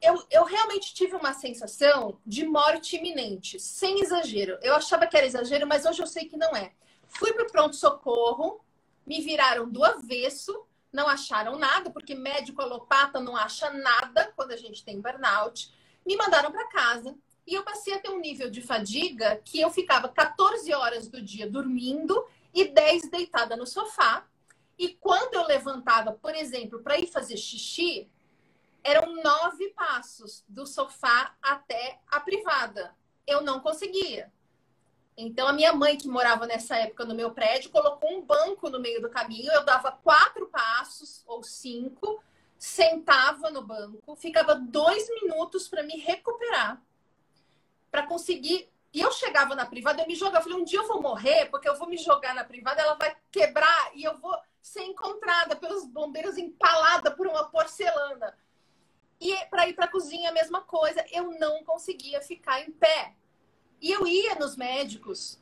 eu, eu realmente tive uma sensação de morte iminente, sem exagero. Eu achava que era exagero, mas hoje eu sei que não é. Fui para o pronto-socorro, me viraram do avesso, não acharam nada, porque médico alopata não acha nada quando a gente tem burnout. Me mandaram para casa e eu passei a ter um nível de fadiga que eu ficava 14 horas do dia dormindo e 10 deitada no sofá. E quando eu levantava, por exemplo, para ir fazer xixi, eram nove passos do sofá até a privada. Eu não conseguia. Então, a minha mãe, que morava nessa época no meu prédio, colocou um banco no meio do caminho. Eu dava quatro passos ou cinco, sentava no banco, ficava dois minutos para me recuperar, para conseguir. E eu chegava na privada, eu me jogava. Eu falei, um dia eu vou morrer, porque eu vou me jogar na privada, ela vai quebrar e eu vou ser encontrada pelos bombeiros empalada por uma porcelana. E para ir para a cozinha, a mesma coisa. Eu não conseguia ficar em pé. E eu ia nos médicos,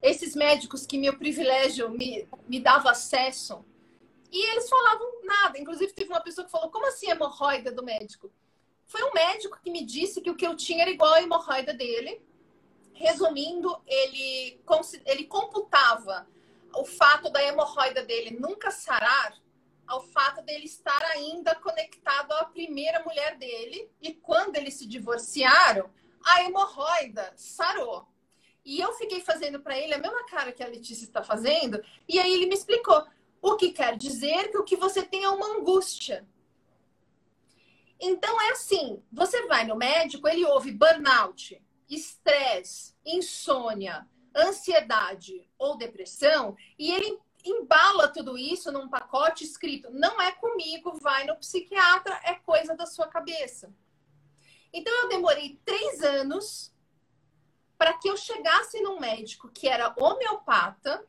esses médicos que meu privilégio me, me dava acesso, e eles falavam nada. Inclusive, teve uma pessoa que falou: Como assim hemorroida do médico? Foi um médico que me disse que o que eu tinha era igual à hemorroida dele. Resumindo, ele, ele computava o fato da hemorroida dele nunca sarar ao fato dele estar ainda conectado à primeira mulher dele. E quando eles se divorciaram, a hemorroida sarou. E eu fiquei fazendo para ele a mesma cara que a Letícia está fazendo, e aí ele me explicou. O que quer dizer que o que você tem é uma angústia. Então é assim: você vai no médico, ele ouve burnout, estresse, insônia, ansiedade ou depressão, e ele embala tudo isso num pacote escrito: não é comigo, vai no psiquiatra, é coisa da sua cabeça. Então eu demorei três anos para que eu chegasse num médico que era homeopata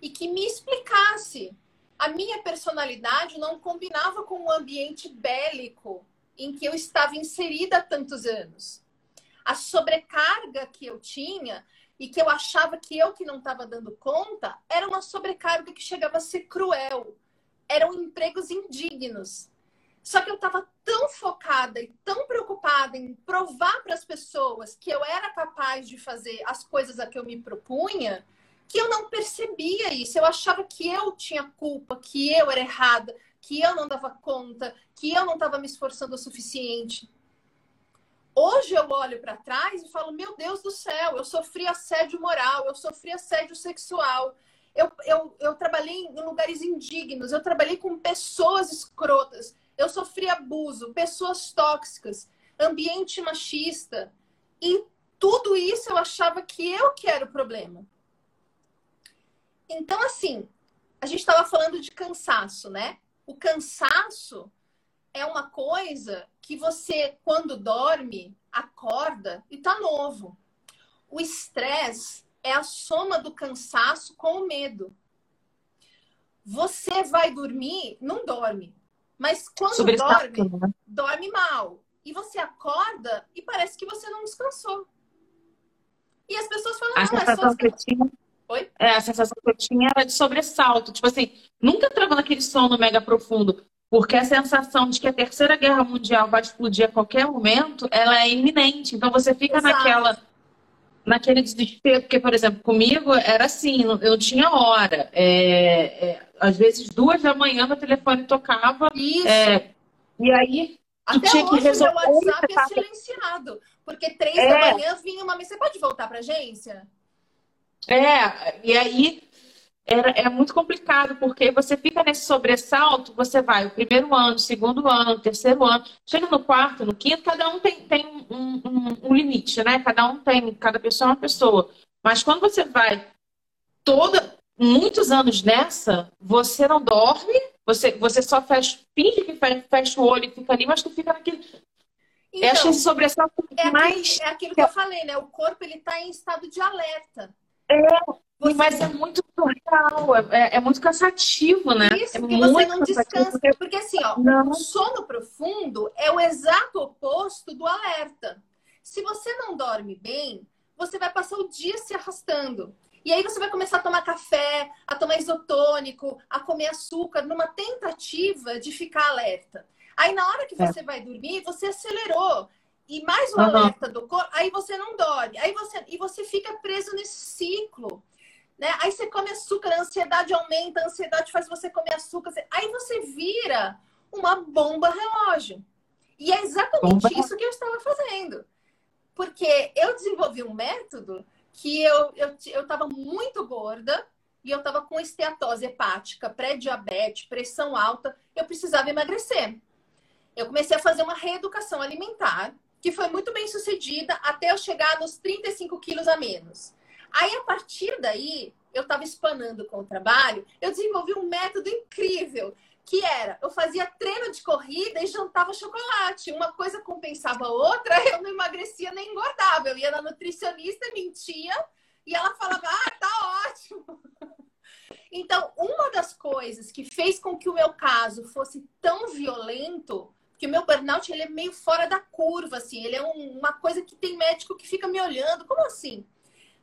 e que me explicasse. A minha personalidade não combinava com o ambiente bélico em que eu estava inserida há tantos anos. A sobrecarga que eu tinha e que eu achava que eu que não estava dando conta era uma sobrecarga que chegava a ser cruel. Eram empregos indignos. Só que eu estava tão focada e tão preocupada em provar para as pessoas que eu era capaz de fazer as coisas a que eu me propunha, que eu não percebia isso. Eu achava que eu tinha culpa, que eu era errada, que eu não dava conta, que eu não estava me esforçando o suficiente. Hoje eu olho para trás e falo: meu Deus do céu, eu sofri assédio moral, eu sofri assédio sexual. Eu, eu, eu trabalhei em lugares indignos, eu trabalhei com pessoas escrotas, eu sofri abuso, pessoas tóxicas, ambiente machista. E tudo isso eu achava que eu que era o problema. Então, assim, a gente estava falando de cansaço, né? O cansaço é uma coisa que você, quando dorme, acorda e tá novo. O estresse é a soma do cansaço com o medo. Você vai dormir, não dorme. Mas quando dorme, né? dorme mal. E você acorda e parece que você não descansou. E as pessoas falam, a não, sensação é que eu tinha... Oi? É, a sensação que eu tinha era de sobressalto. Tipo assim, nunca entrava naquele sono mega profundo. Porque a sensação de que a terceira guerra mundial vai explodir a qualquer momento, ela é iminente. Então você fica Exato. naquela naquele desespero, porque, por exemplo, comigo era assim, eu tinha hora. É, é, às vezes, duas da manhã, meu telefone tocava. Isso. É, e aí, Até tinha hoje, que resolver. meu WhatsApp é silenciado. Porque três é. da manhã vinha uma... Você pode voltar para agência? É, e aí era, é muito complicado, porque você fica nesse sobressalto, você vai o primeiro ano, segundo ano, terceiro ano, chega no quarto, no quinto, cada um tem, tem um, um, um limite, né? Cada um tem, cada pessoa é uma pessoa. Mas quando você vai toda, muitos anos nessa, você não dorme, você, você só fecha, finge que fecha, fecha o olho e fica ali, mas tu fica naquele. Então, esse sobressalto é mais. Aquilo, é aquilo que eu falei, né? O corpo ele está em estado de alerta. É, você... Mas é muito surreal, é, é, muito cansativo, né? Isso, é porque você não descansa. Porque assim, ó, não. o sono profundo é o exato oposto do alerta. Se você não dorme bem, você vai passar o dia se arrastando. E aí você vai começar a tomar café, a tomar isotônico, a comer açúcar, numa tentativa de ficar alerta. Aí na hora que é. você é. vai dormir, você acelerou e mais o uhum. alerta do corpo, aí você não dorme. Aí você e você fica preso nesse ciclo. Né? Aí você come açúcar, a ansiedade aumenta, a ansiedade faz você comer açúcar. Aí você vira uma bomba relógio. E é exatamente bomba. isso que eu estava fazendo. Porque eu desenvolvi um método que eu estava eu, eu muito gorda e eu estava com esteatose hepática, pré-diabetes, pressão alta, eu precisava emagrecer. Eu comecei a fazer uma reeducação alimentar, que foi muito bem sucedida até eu chegar nos 35 quilos a menos. Aí, a partir daí, eu estava espanando com o trabalho, eu desenvolvi um método incrível, que era, eu fazia treino de corrida e jantava chocolate. Uma coisa compensava a outra, eu não emagrecia nem engordava. Eu ia na nutricionista, mentia, e ela falava, ah, tá ótimo. Então, uma das coisas que fez com que o meu caso fosse tão violento, que o meu burnout ele é meio fora da curva, assim, ele é um, uma coisa que tem médico que fica me olhando, como assim?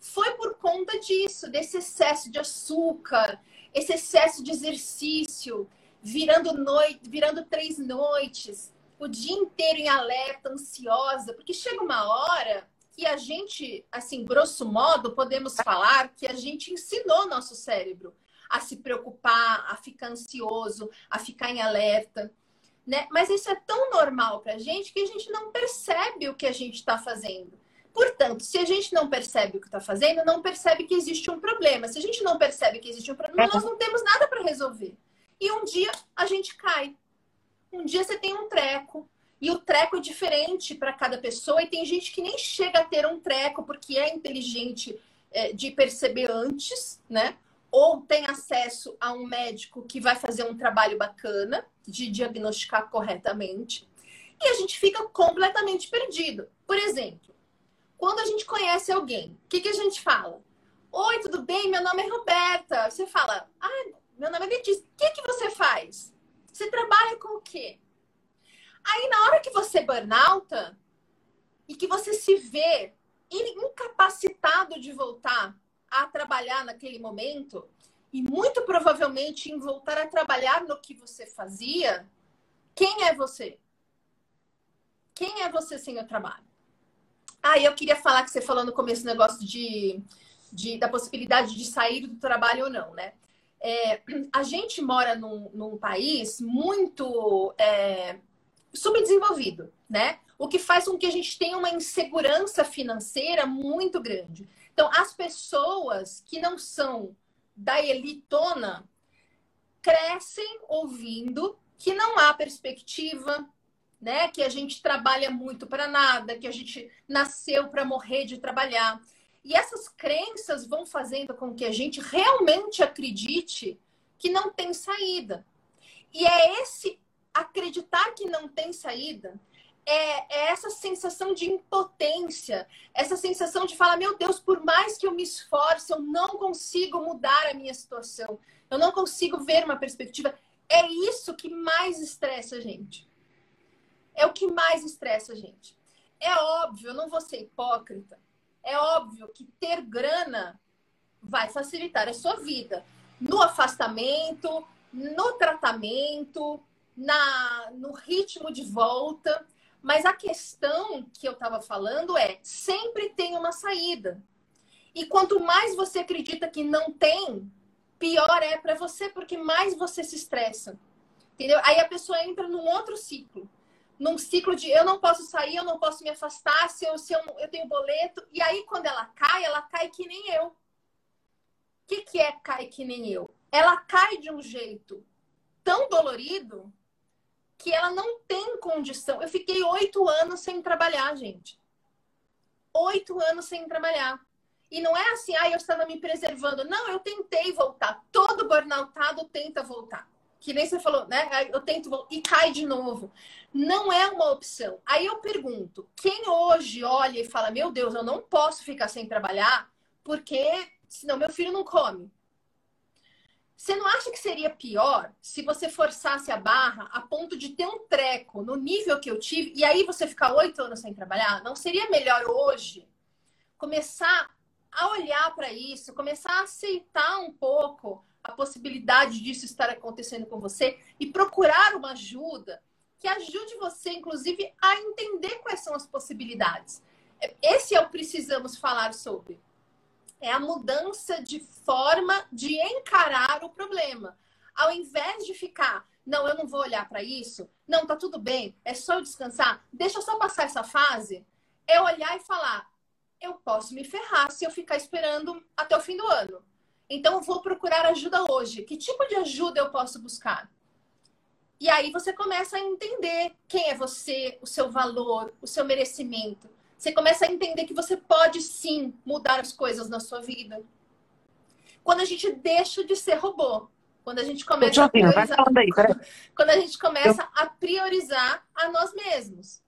Foi por conta disso, desse excesso de açúcar, esse excesso de exercício, virando noite, virando três noites, o dia inteiro em alerta, ansiosa, porque chega uma hora que a gente, assim, grosso modo, podemos falar que a gente ensinou nosso cérebro a se preocupar, a ficar ansioso, a ficar em alerta. Né? Mas isso é tão normal para a gente que a gente não percebe o que a gente está fazendo. Portanto, se a gente não percebe o que está fazendo, não percebe que existe um problema. Se a gente não percebe que existe um problema, nós não temos nada para resolver. E um dia a gente cai. Um dia você tem um treco. E o treco é diferente para cada pessoa. E tem gente que nem chega a ter um treco porque é inteligente é, de perceber antes, né? Ou tem acesso a um médico que vai fazer um trabalho bacana de diagnosticar corretamente. E a gente fica completamente perdido. Por exemplo, quando a gente conhece alguém, o que, que a gente fala? Oi, tudo bem? Meu nome é Roberta. Você fala, ah, meu nome é Letícia. O que, que você faz? Você trabalha com o quê? Aí, na hora que você burnouta e que você se vê incapacitado de voltar a trabalhar naquele momento, e muito provavelmente em voltar a trabalhar no que você fazia, quem é você? Quem é você sem o trabalho? Ah, eu queria falar que você falou no começo o negócio de, de, da possibilidade de sair do trabalho ou não, né? É, a gente mora num, num país muito é, subdesenvolvido, né? O que faz com que a gente tenha uma insegurança financeira muito grande. Então, as pessoas que não são da elitona crescem ouvindo que não há perspectiva, né? Que a gente trabalha muito para nada, que a gente nasceu para morrer de trabalhar. E essas crenças vão fazendo com que a gente realmente acredite que não tem saída. E é esse acreditar que não tem saída é, é, essa sensação de impotência, essa sensação de falar, meu Deus, por mais que eu me esforce, eu não consigo mudar a minha situação, eu não consigo ver uma perspectiva. É isso que mais estressa a gente. É o que mais estressa a gente. É óbvio, eu não vou ser hipócrita, é óbvio que ter grana vai facilitar a sua vida. No afastamento, no tratamento, na, no ritmo de volta. Mas a questão que eu estava falando é: sempre tem uma saída. E quanto mais você acredita que não tem, pior é para você, porque mais você se estressa. Entendeu? Aí a pessoa entra num outro ciclo. Num ciclo de eu não posso sair, eu não posso me afastar, se eu, se eu, eu tenho boleto. E aí, quando ela cai, ela cai que nem eu. O que, que é cai que nem eu? Ela cai de um jeito tão dolorido que ela não tem condição. Eu fiquei oito anos sem trabalhar, gente. Oito anos sem trabalhar. E não é assim, ah, eu estava me preservando. Não, eu tentei voltar. Todo burnoutado tenta voltar. Que nem você falou, né? Eu tento e cai de novo. Não é uma opção. Aí eu pergunto: quem hoje olha e fala, meu Deus, eu não posso ficar sem trabalhar, porque senão meu filho não come. Você não acha que seria pior se você forçasse a barra a ponto de ter um treco no nível que eu tive e aí você ficar oito anos sem trabalhar? Não seria melhor hoje começar a olhar para isso, começar a aceitar um pouco a possibilidade disso estar acontecendo com você e procurar uma ajuda que ajude você, inclusive, a entender quais são as possibilidades. Esse é o precisamos falar sobre é a mudança de forma de encarar o problema. Ao invés de ficar, não, eu não vou olhar para isso, não, tá tudo bem, é só eu descansar, deixa eu só passar essa fase, é olhar e falar, eu posso me ferrar se eu ficar esperando até o fim do ano. Então, eu vou procurar ajuda hoje. Que tipo de ajuda eu posso buscar? E aí você começa a entender quem é você, o seu valor, o seu merecimento você começa a entender que você pode sim mudar as coisas na sua vida. Quando a gente deixa de ser robô, quando a gente começa a priorizar, aí, quando a gente começa a priorizar a nós mesmos,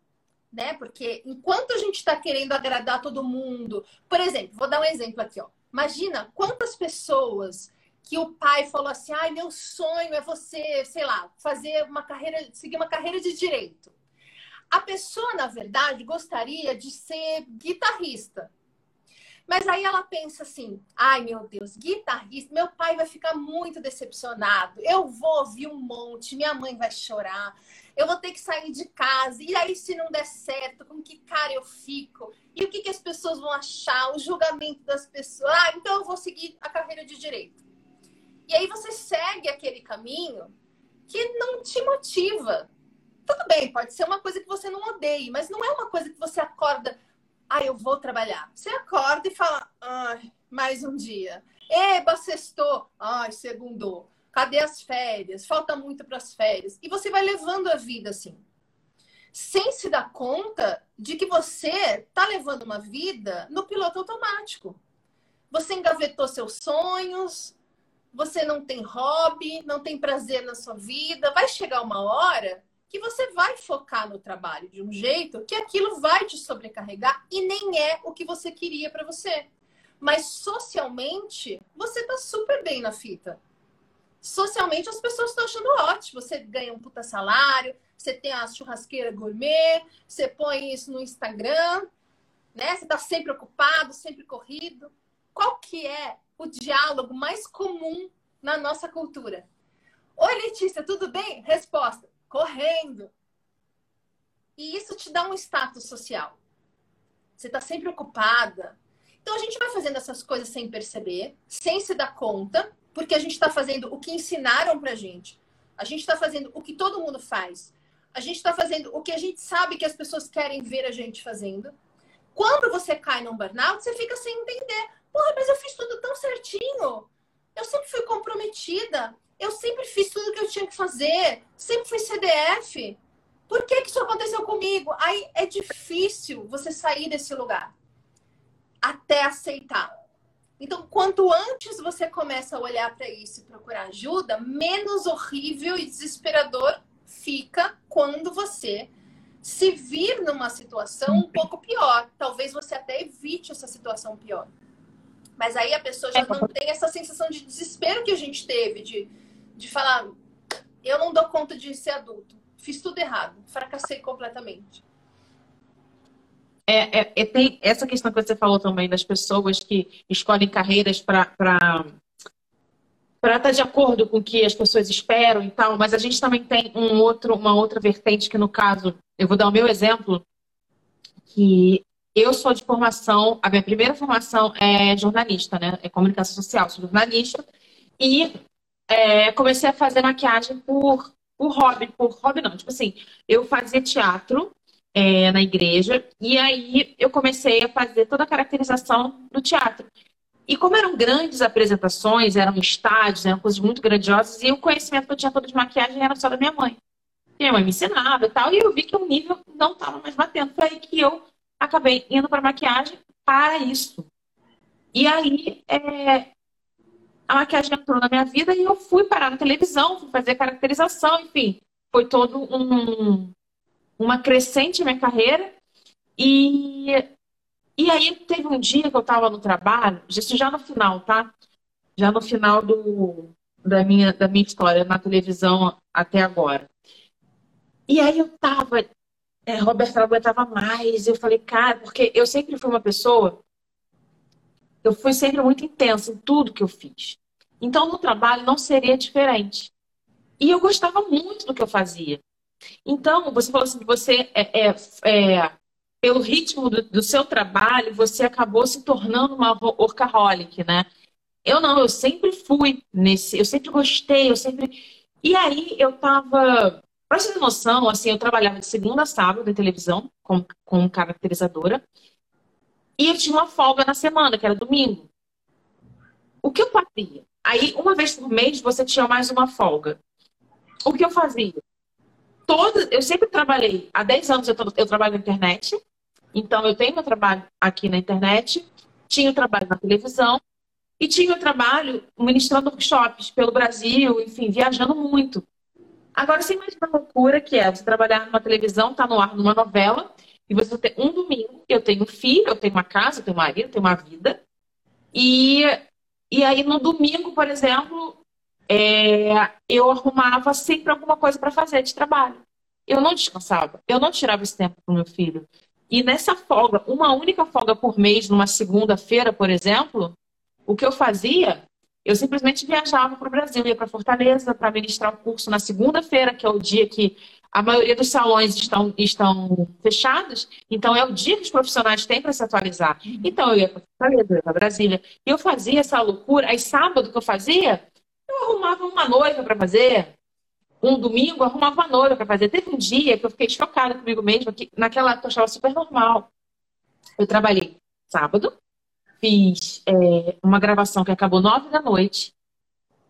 né? Porque enquanto a gente está querendo agradar todo mundo, por exemplo, vou dar um exemplo aqui, ó. Imagina quantas pessoas que o pai falou assim: "Ai, meu sonho é você, sei lá, fazer uma carreira, seguir uma carreira de direito". A pessoa, na verdade, gostaria de ser guitarrista. Mas aí ela pensa assim: ai meu Deus, guitarrista, meu pai vai ficar muito decepcionado. Eu vou ouvir um monte, minha mãe vai chorar, eu vou ter que sair de casa. E aí, se não der certo, com que cara eu fico? E o que, que as pessoas vão achar? O julgamento das pessoas. Ah, então eu vou seguir a carreira de direito. E aí você segue aquele caminho que não te motiva. Tudo bem, pode ser uma coisa que você não odeie, mas não é uma coisa que você acorda, ah, eu vou trabalhar. Você acorda e fala, ai, mais um dia. Eba, sextou. Ai, segundou. Cadê as férias? Falta muito para as férias. E você vai levando a vida assim. Sem se dar conta de que você tá levando uma vida no piloto automático. Você engavetou seus sonhos, você não tem hobby, não tem prazer na sua vida. Vai chegar uma hora que você vai focar no trabalho de um jeito que aquilo vai te sobrecarregar e nem é o que você queria para você. Mas socialmente, você tá super bem na fita. Socialmente, as pessoas estão achando ótimo. Você ganha um puta salário, você tem a churrasqueira gourmet, você põe isso no Instagram, né? Você tá sempre ocupado, sempre corrido. Qual que é o diálogo mais comum na nossa cultura? Oi, Letícia, tudo bem? Resposta: correndo. E isso te dá um status social. Você está sempre ocupada. Então a gente vai fazendo essas coisas sem perceber, sem se dar conta, porque a gente está fazendo o que ensinaram pra gente. A gente está fazendo o que todo mundo faz. A gente está fazendo o que a gente sabe que as pessoas querem ver a gente fazendo. Quando você cai num burnout, você fica sem entender. Porra, mas eu fiz tudo tão certinho. Eu sempre fui comprometida. Eu sempre fiz tudo que eu tinha que fazer. Sempre fui CDF. Por que, que isso aconteceu comigo? Aí é difícil você sair desse lugar até aceitar. Então, quanto antes você começa a olhar para isso e procurar ajuda, menos horrível e desesperador fica quando você se vir numa situação um pouco pior. Talvez você até evite essa situação pior. Mas aí a pessoa já não tem essa sensação de desespero que a gente teve, de, de falar: eu não dou conta de ser adulto, fiz tudo errado, fracassei completamente. É, é, é, tem essa questão que você falou também das pessoas que escolhem carreiras para para estar de acordo com o que as pessoas esperam e tal, mas a gente também tem um outro, uma outra vertente que, no caso, eu vou dar o meu exemplo, que eu sou de formação, a minha primeira formação é jornalista, né? É comunicação social, sou jornalista, e é, comecei a fazer maquiagem por, por hobby, por hobby não, tipo assim, eu fazia teatro é, na igreja, e aí eu comecei a fazer toda a caracterização do teatro. E como eram grandes apresentações, eram estádios, eram coisas muito grandiosas, e o conhecimento que eu tinha todo de maquiagem era só da minha mãe. Minha mãe me ensinava e tal, e eu vi que o nível não estava mais batendo. Foi aí que eu acabei indo para maquiagem para isso. E aí é, a maquiagem entrou na minha vida e eu fui parar na televisão, fui fazer caracterização, enfim. Foi todo um, uma crescente na minha carreira. E e aí teve um dia que eu estava no trabalho, isso já no final, tá? Já no final do, da, minha, da minha história na televisão até agora. E aí eu tava, é, Roberto, não aguentava mais. Eu falei, cara, porque eu sempre fui uma pessoa, eu fui sempre muito intensa em tudo que eu fiz. Então no trabalho não seria diferente. E eu gostava muito do que eu fazia. Então, você falou assim, você é, é, é pelo ritmo do, do, seu trabalho, você acabou se tornando uma workaholic, né? Eu não, eu sempre fui nesse, eu sempre gostei, eu sempre. E aí eu tava. Pra você ter noção, assim, eu trabalhava de segunda a sábado em televisão, como, como caracterizadora, e eu tinha uma folga na semana, que era domingo. O que eu fazia? Aí, uma vez por mês, você tinha mais uma folga. O que eu fazia? Todo, eu sempre trabalhei, há 10 anos eu, eu trabalho na internet, então, eu tenho meu trabalho aqui na internet, tinha o trabalho na televisão e tinha o trabalho ministrando workshops pelo Brasil, enfim, viajando muito. Agora, você imagina a loucura que é você trabalhar numa televisão, tá no ar numa novela, e você ter um domingo, eu tenho filho, eu tenho uma casa, eu tenho marido, eu tenho uma vida. E, e aí, no domingo, por exemplo, é, eu arrumava sempre alguma coisa para fazer de trabalho. Eu não descansava, eu não tirava esse tempo para o meu filho. E nessa folga, uma única folga por mês, numa segunda-feira, por exemplo, o que eu fazia, eu simplesmente viajava para o Brasil, ia para Fortaleza para ministrar o curso na segunda-feira, que é o dia que a maioria dos salões estão, estão fechados, então é o dia que os profissionais têm para se atualizar. Então eu ia para Fortaleza, eu ia para Brasília, e eu fazia essa loucura. Aí sábado que eu fazia, eu arrumava uma noiva para fazer, um domingo, arrumava uma noiva para fazer. Teve um dia que eu fiquei chocada comigo mesma, que naquela época eu achava super normal. Eu trabalhei sábado, fiz é, uma gravação que acabou nove da noite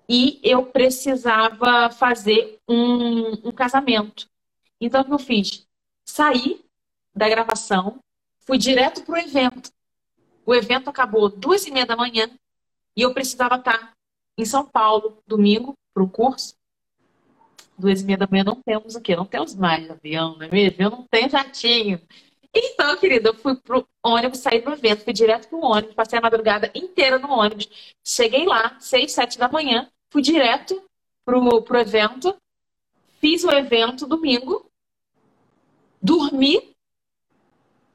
e eu precisava fazer um, um casamento. Então, o que eu fiz? Saí da gravação, fui direto para o evento. O evento acabou duas e meia da manhã e eu precisava estar em São Paulo, domingo, para o curso duas e meia da manhã não temos o quê? Não temos mais avião, não é mesmo? Eu não tenho jatinho. Então, querida, eu fui pro ônibus, saí do evento, fui direto pro ônibus, passei a madrugada inteira no ônibus. Cheguei lá, seis, sete da manhã, fui direto pro, pro evento, fiz o evento domingo, dormi,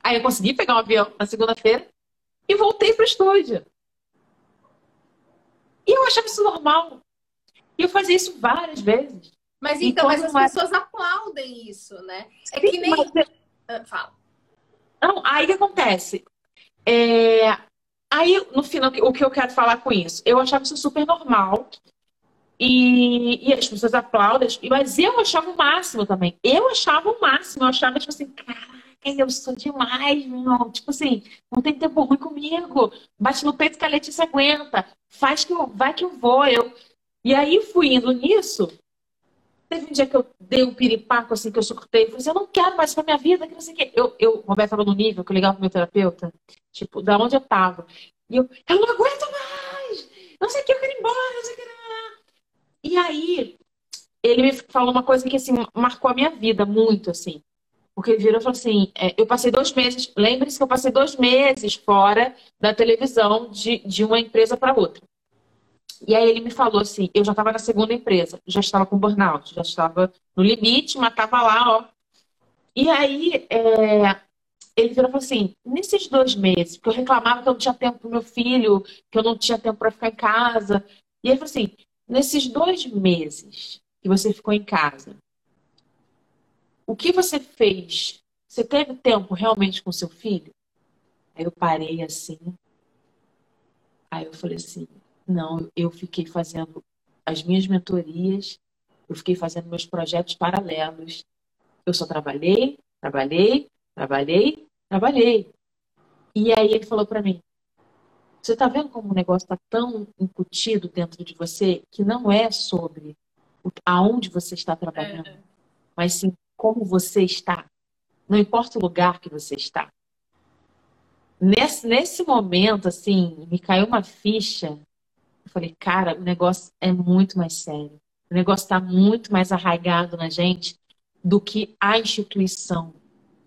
aí eu consegui pegar um avião na segunda-feira e voltei pro estúdio. E eu achava isso normal. E eu fazia isso várias vezes. Mas então, mas as pessoas aplaudem isso, né? É Sim, que nem. Mas... Ah, fala. Não, aí que acontece? É... Aí, no final, o que eu quero falar com isso? Eu achava isso super normal. E, e as pessoas aplaudem, mas eu achava o máximo também. Eu achava o máximo, eu achava, tipo assim, caraca, eu sou demais, meu. Tipo assim, não tem tempo ruim comigo. Bate no peito que a Letícia aguenta. Faz que eu, vai que eu vou. Eu... E aí fui indo nisso. Teve um dia que eu dei um piripaco, assim, que eu surtei. Falei assim, eu não quero mais pra minha vida, que não sei o quê. Eu, eu, o Roberto tava no nível que eu ligava pro meu terapeuta, tipo, da onde eu tava. E eu, eu não aguento mais! Não sei o que, eu quero ir embora, não sei o que. E aí, ele me falou uma coisa que, assim, marcou a minha vida muito, assim. Porque ele virou e falou assim: é, eu passei dois meses, lembre-se que eu passei dois meses fora da televisão de, de uma empresa para outra. E aí ele me falou assim: eu já estava na segunda empresa, já estava com burnout, já estava no limite, mas estava lá, ó. E aí é, ele virou e falou assim: nesses dois meses, porque eu reclamava que eu não tinha tempo para meu filho, que eu não tinha tempo para ficar em casa. E ele falou assim: nesses dois meses que você ficou em casa, o que você fez? Você teve tempo realmente com seu filho? Aí eu parei assim. Aí eu falei assim: não, eu fiquei fazendo as minhas mentorias, eu fiquei fazendo meus projetos paralelos. Eu só trabalhei, trabalhei, trabalhei, trabalhei. E aí ele falou para mim: você está vendo como o negócio está tão incutido dentro de você que não é sobre aonde você está trabalhando, é. mas sim como você está. Não importa o lugar que você está. Nesse, nesse momento, assim, me caiu uma ficha. Eu falei, cara, o negócio é muito mais sério. O negócio está muito mais arraigado na gente do que a instituição,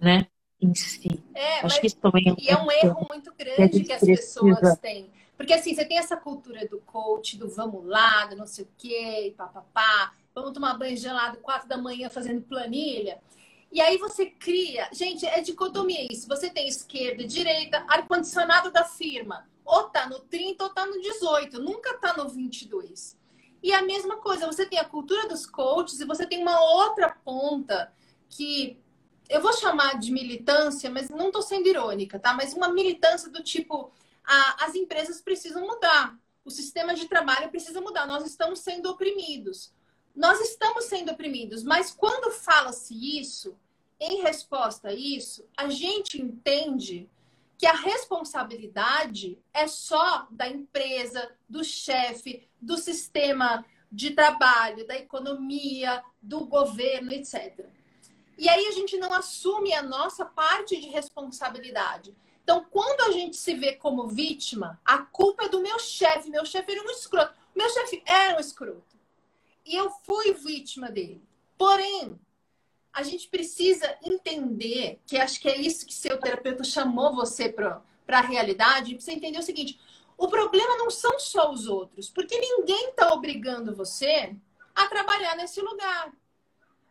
né? Em si. É, Acho mas, que isso também é um, e é um erro muito grande que, que as pessoas precisa... têm. Porque assim, você tem essa cultura do coach, do vamos lá, do não sei o quê, papapá vamos tomar banho gelado quatro da manhã fazendo planilha. E aí você cria. Gente, é dicotomia isso. Você tem esquerda e direita, ar-condicionado da firma. Ou tá no 30 ou tá no 18. Nunca tá no 22. E a mesma coisa, você tem a cultura dos coaches e você tem uma outra ponta que eu vou chamar de militância, mas não tô sendo irônica, tá? Mas uma militância do tipo, a, as empresas precisam mudar. O sistema de trabalho precisa mudar. Nós estamos sendo oprimidos nós estamos sendo oprimidos, mas quando fala-se isso, em resposta a isso, a gente entende que a responsabilidade é só da empresa, do chefe, do sistema de trabalho, da economia, do governo, etc. E aí a gente não assume a nossa parte de responsabilidade. Então, quando a gente se vê como vítima, a culpa é do meu chefe. Meu chefe era um escroto. Meu chefe era um escroto. E eu fui vítima dele. Porém, a gente precisa entender, que acho que é isso que seu terapeuta chamou você para a realidade, precisa entender o seguinte: o problema não são só os outros, porque ninguém está obrigando você a trabalhar nesse lugar.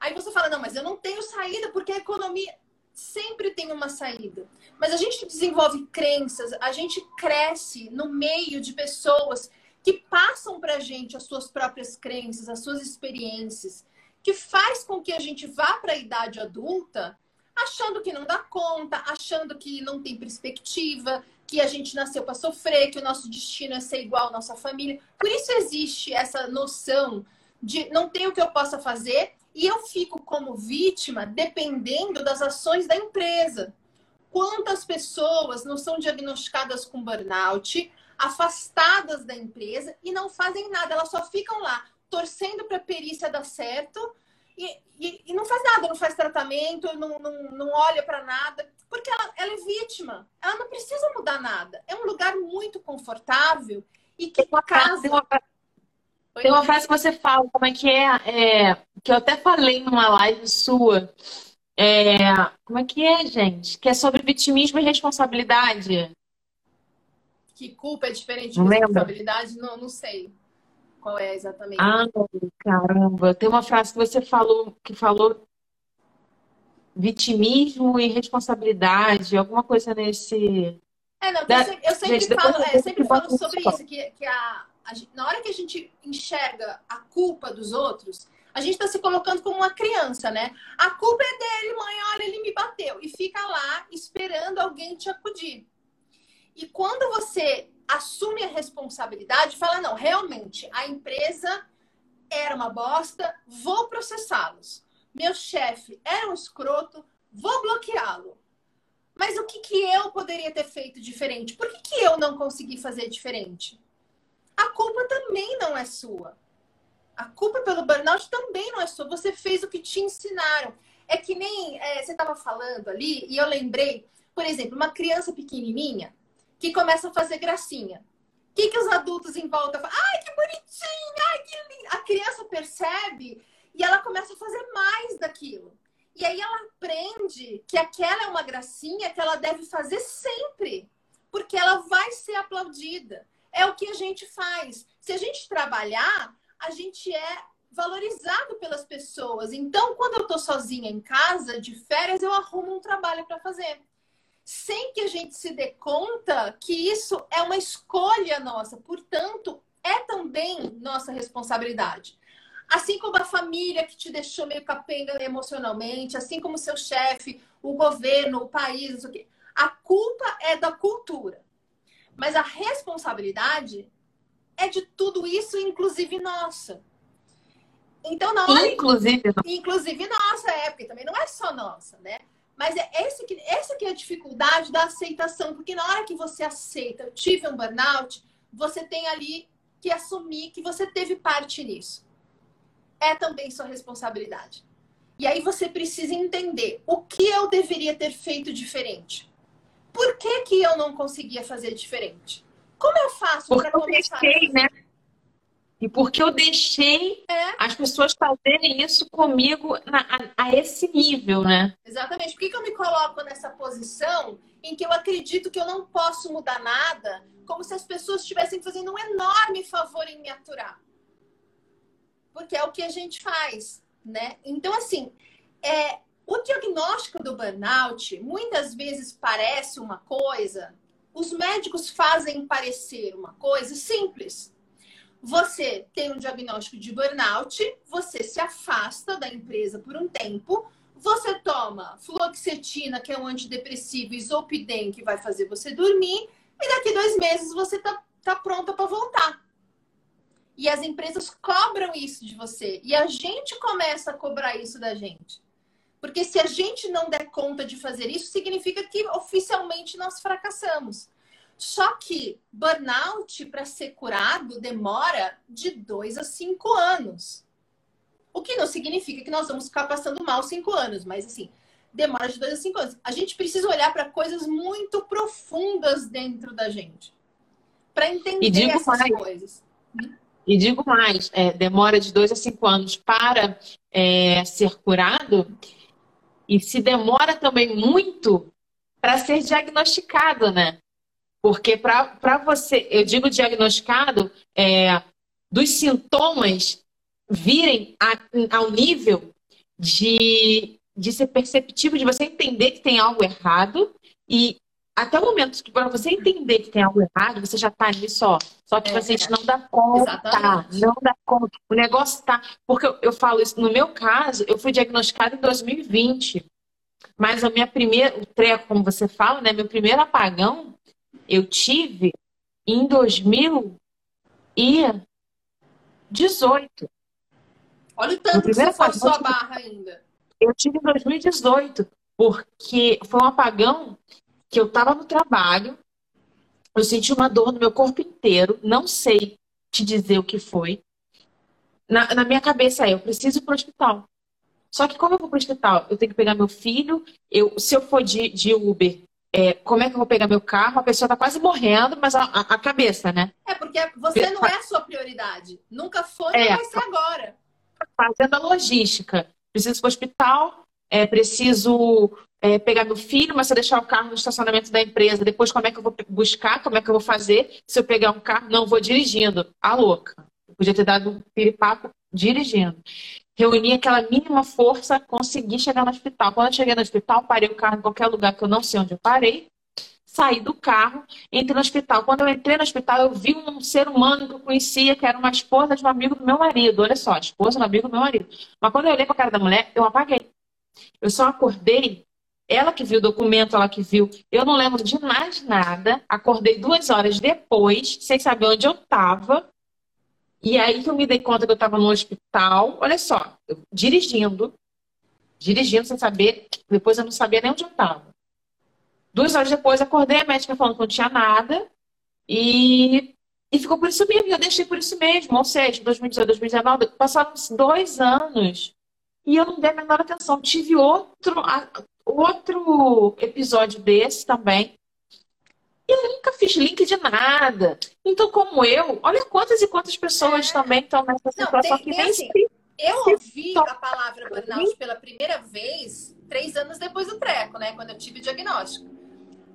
Aí você fala, não, mas eu não tenho saída, porque a economia sempre tem uma saída. Mas a gente desenvolve crenças, a gente cresce no meio de pessoas que passam para a gente as suas próprias crenças, as suas experiências, que faz com que a gente vá para a idade adulta achando que não dá conta, achando que não tem perspectiva, que a gente nasceu para sofrer, que o nosso destino é ser igual à nossa família. Por isso existe essa noção de não tem o que eu possa fazer e eu fico como vítima dependendo das ações da empresa. Quantas pessoas não são diagnosticadas com burnout, afastadas da empresa e não fazem nada, elas só ficam lá torcendo para a perícia dar certo e, e, e, não faz nada, não faz tratamento, não, não, não olha para nada, porque ela, ela, é vítima, ela não precisa mudar nada. É um lugar muito confortável e que uma casa. Tem uma, tem uma frase que você fala, como é que é, é, que eu até falei numa live sua. É, como é que é, gente? Que é sobre vitimismo e responsabilidade que culpa é diferente de responsabilidade, não, não sei qual é exatamente. Ah, caramba. Tem uma frase que você falou que falou vitimismo e responsabilidade, alguma coisa nesse. É, não, da... eu sempre, eu sempre gente, falo, é, sempre falo sobre isso, que, que a, a, na hora que a gente enxerga a culpa dos outros, a gente está se colocando como uma criança, né? A culpa é dele, mãe, olha, ele me bateu. E fica lá esperando alguém te acudir. E quando você assume a responsabilidade, fala: não, realmente, a empresa era uma bosta, vou processá-los. Meu chefe era um escroto, vou bloqueá-lo. Mas o que, que eu poderia ter feito diferente? Por que, que eu não consegui fazer diferente? A culpa também não é sua. A culpa pelo burnout também não é sua. Você fez o que te ensinaram. É que nem é, você estava falando ali, e eu lembrei, por exemplo, uma criança pequenininha que começa a fazer gracinha. O que, que os adultos em volta falam? Ai, que bonitinho! Ai, que lindo! A criança percebe e ela começa a fazer mais daquilo. E aí ela aprende que aquela é uma gracinha que ela deve fazer sempre, porque ela vai ser aplaudida. É o que a gente faz. Se a gente trabalhar, a gente é valorizado pelas pessoas. Então, quando eu tô sozinha em casa, de férias, eu arrumo um trabalho para fazer. Sem que a gente se dê conta que isso é uma escolha nossa, portanto, é também nossa responsabilidade. Assim como a família que te deixou meio capenga emocionalmente, assim como o seu chefe, o governo, o país, o quê. A culpa é da cultura. Mas a responsabilidade é de tudo isso, inclusive nossa. Então, na hora. Inclusive, inclusive nossa, é, porque também não é só nossa, né? Mas é esse que, essa que é a dificuldade da aceitação, porque na hora que você aceita, eu tive um burnout, você tem ali que assumir que você teve parte nisso. É também sua responsabilidade. E aí você precisa entender o que eu deveria ter feito diferente. Por que, que eu não conseguia fazer diferente? Como eu faço para começar? Deixei, né? E porque eu deixei é. as pessoas fazerem isso comigo na, a, a, esse nível, né? Exatamente. Por que, que eu me coloco nessa posição em que eu acredito que eu não posso mudar nada, como se as pessoas estivessem fazendo um enorme favor em me aturar? Porque é o que a gente faz, né? Então, assim, é, o diagnóstico do burnout muitas vezes parece uma coisa, os médicos fazem parecer uma coisa simples. Você tem um diagnóstico de burnout, você se afasta da empresa por um tempo, você toma fluoxetina, que é um antidepressivo, e que vai fazer você dormir, e daqui dois meses você tá, tá pronta para voltar. E as empresas cobram isso de você. E a gente começa a cobrar isso da gente. Porque se a gente não der conta de fazer isso, significa que oficialmente nós fracassamos. Só que burnout, para ser curado, demora de dois a cinco anos. O que não significa que nós vamos ficar passando mal cinco anos, mas assim, demora de dois a cinco anos. A gente precisa olhar para coisas muito profundas dentro da gente para entender essas mais, coisas. E digo mais, é, demora de dois a cinco anos para é, ser curado e se demora também muito para ser diagnosticado, né? Porque para você, eu digo diagnosticado, é, dos sintomas virem a, ao nível de, de ser perceptível, de você entender que tem algo errado e até o momento que para você entender que tem algo errado, você já está nisso, ó. Só que é, a gente não dá conta, exatamente. não dá conta. O negócio tá. Porque eu, eu, falo isso, no meu caso, eu fui diagnosticada em 2020. Mas a minha primeira, o treco, como você fala, né? Meu primeiro apagão eu tive em 2018. Olha o tanto que você forçou a barra ainda. Eu tive em 2018, porque foi um apagão que eu estava no trabalho, eu senti uma dor no meu corpo inteiro, não sei te dizer o que foi. Na, na minha cabeça é, eu preciso ir para o hospital. Só que como eu vou para o hospital? Eu tenho que pegar meu filho, eu, se eu for de, de Uber, é, como é que eu vou pegar meu carro? A pessoa está quase morrendo, mas a, a, cabeça, né? É, porque você não é a sua prioridade. Nunca foi, é, não vai ser agora. Fazendo a logística. Preciso ir para o hospital, é, preciso é, pegar meu filho, mas se eu deixar o carro no estacionamento da empresa, depois como é que eu vou buscar, como é que eu vou fazer? Se eu pegar um carro, não vou dirigindo. A louca. Eu podia ter dado um piripapo dirigindo. Reuni aquela mínima força, consegui chegar no hospital. Quando eu cheguei no hospital, parei o carro em qualquer lugar que eu não sei onde eu parei, saí do carro, entrei no hospital. Quando eu entrei no hospital, eu vi um ser humano que eu conhecia, que era uma esposa de um amigo do meu marido. Olha só, esposa do amigo do meu marido. Mas quando eu olhei para a cara da mulher, eu apaguei. Eu só acordei Ela que viu o documento, ela que viu. Eu não lembro de mais nada. Acordei duas horas depois, sem saber onde eu estava. E aí que eu me dei conta que eu estava no hospital. Olha só, eu, dirigindo, dirigindo sem saber. Depois eu não sabia nem onde eu estava. Duas horas depois, acordei a médica falando que não tinha nada. E, e ficou por isso mesmo. Eu deixei por isso mesmo. Ou seja, 2018, 2019, passaram dois anos. E eu não dei a menor atenção. Tive outro, outro episódio desse também. Eu nunca fiz link de nada. Então, como eu, olha quantas e quantas pessoas é. também estão nessa situação que nem assim, Eu ouvi a palavra burnout pela primeira vez três anos depois do treco, né? Quando eu tive o diagnóstico.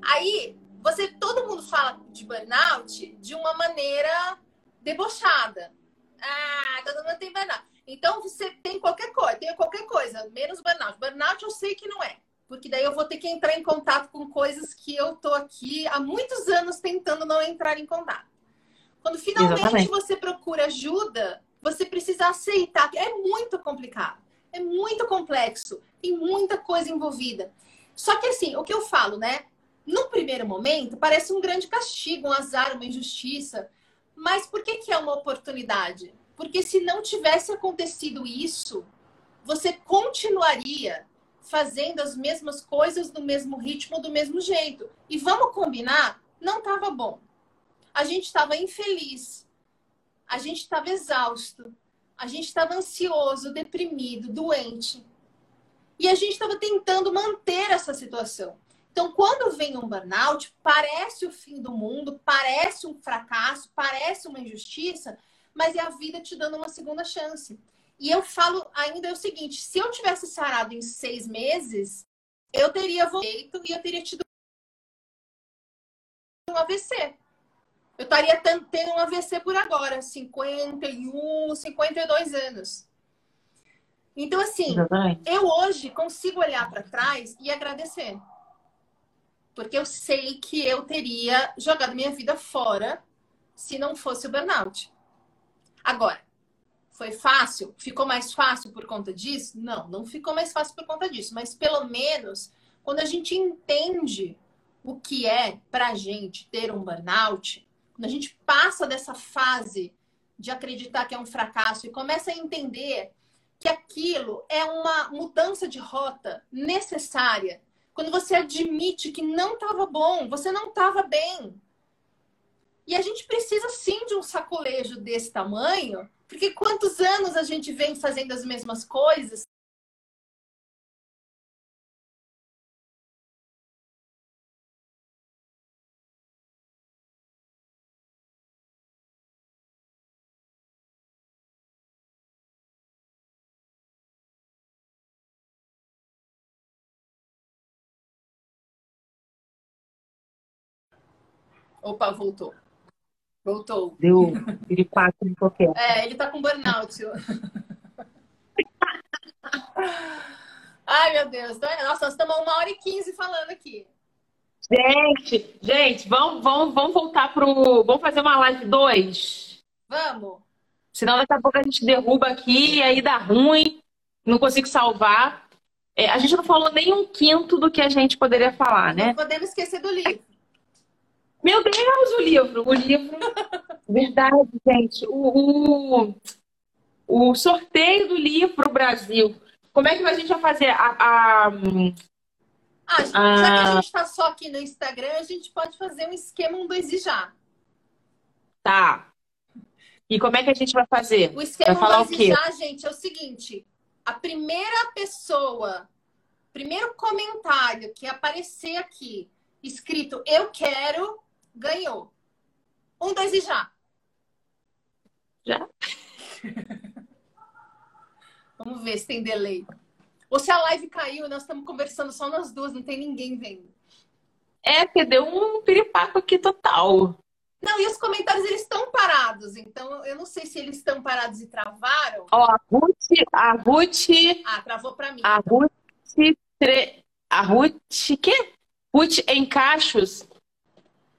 Aí, você, todo mundo fala de burnout de uma maneira debochada. Ah, todo mundo tem burnout. Então, você tem qualquer coisa, tem qualquer coisa, menos burnout. Burnout eu sei que não é porque daí eu vou ter que entrar em contato com coisas que eu tô aqui há muitos anos tentando não entrar em contato. Quando finalmente Exatamente. você procura ajuda, você precisa aceitar que é muito complicado, é muito complexo, tem muita coisa envolvida. Só que assim, o que eu falo, né? No primeiro momento, parece um grande castigo, um azar, uma injustiça. Mas por que, que é uma oportunidade? Porque se não tivesse acontecido isso, você continuaria fazendo as mesmas coisas no mesmo ritmo, do mesmo jeito. E vamos combinar, não estava bom. A gente estava infeliz, a gente estava exausto, a gente estava ansioso, deprimido, doente. E a gente estava tentando manter essa situação. Então, quando vem um burnout, parece o fim do mundo, parece um fracasso, parece uma injustiça, mas é a vida te dando uma segunda chance. E eu falo ainda o seguinte: se eu tivesse sarado em seis meses, eu teria voltado e eu teria tido um AVC. Eu estaria tendo um AVC por agora, 51, 52 anos. Então, assim, eu hoje consigo olhar para trás e agradecer. Porque eu sei que eu teria jogado minha vida fora se não fosse o burnout. Agora, foi fácil? Ficou mais fácil por conta disso? Não, não ficou mais fácil por conta disso. Mas pelo menos, quando a gente entende o que é pra gente ter um burnout, quando a gente passa dessa fase de acreditar que é um fracasso e começa a entender que aquilo é uma mudança de rota necessária. Quando você admite que não estava bom, você não estava bem. E a gente precisa sim de um sacolejo desse tamanho porque quantos anos a gente vem fazendo as mesmas coisas? Opa, voltou. Voltou. Deu piripaque em qualquer. É, ele tá com burnout. Ai, meu Deus. Então, nossa, nós estamos uma hora e quinze falando aqui. Gente, gente, vamos, vamos, vamos voltar pro. Vamos fazer uma live 2? Vamos. Senão daqui a pouco a gente derruba aqui e aí dá ruim, não consigo salvar. É, a gente não falou nem um quinto do que a gente poderia falar, né? Não podemos esquecer do livro. Meu Deus, o livro! O livro. Verdade, gente. O, o, o sorteio do livro Brasil. Como é que a gente vai fazer? A, a, ah, já que a gente está só aqui no Instagram, a gente pode fazer um esquema um dois e já. Tá. E como é que a gente vai fazer? O esquema vai falar um dois e já, gente, é o seguinte: a primeira pessoa, primeiro comentário que aparecer aqui, escrito eu quero, ganhou. Um, dois e já. Já? Vamos ver se tem delay. Ou se a live caiu e nós estamos conversando só nós duas, não tem ninguém vendo. É, porque deu um piripaco aqui total. Não, e os comentários eles estão parados, então eu não sei se eles estão parados e travaram. Ó, a Ruth, a Ruth. Ah, travou para mim. A Ruth, tre... a Ruth, que? Ruth em cachos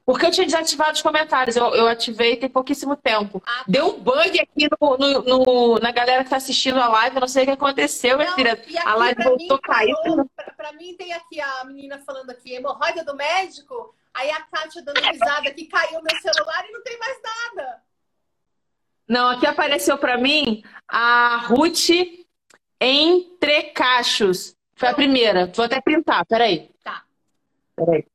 Porque eu tinha desativado os comentários. Eu, eu ativei tem pouquíssimo tempo. Ah, tá. Deu um bug aqui no, no, no, na galera que tá assistindo a live. Eu não sei o que aconteceu, minha filha. A live voltou a cair. Pra, pra, mim, tem aqui a menina falando aqui, hemorroida do médico. Aí a Kátia dando risada que caiu meu celular e não tem mais nada. Não, aqui apareceu para mim a Ruth entre cachos. Foi a primeira. Vou até printar, peraí. Tá. Peraí.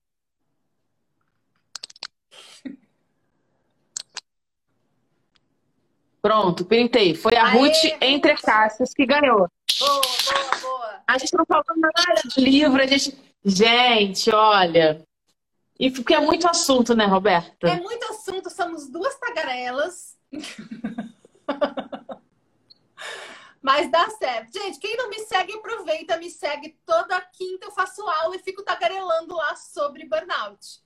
Pronto, printei. Foi a Aê, Ruth Entre Caixas que ganhou. Boa, boa, boa. A gente não falou nada de livro, a gente. Gente, olha. E porque é muito assunto, né, Roberta? É muito assunto, somos duas tagarelas. Mas dá certo. Gente, quem não me segue, aproveita, me segue. Toda quinta eu faço aula e fico tagarelando lá sobre burnout.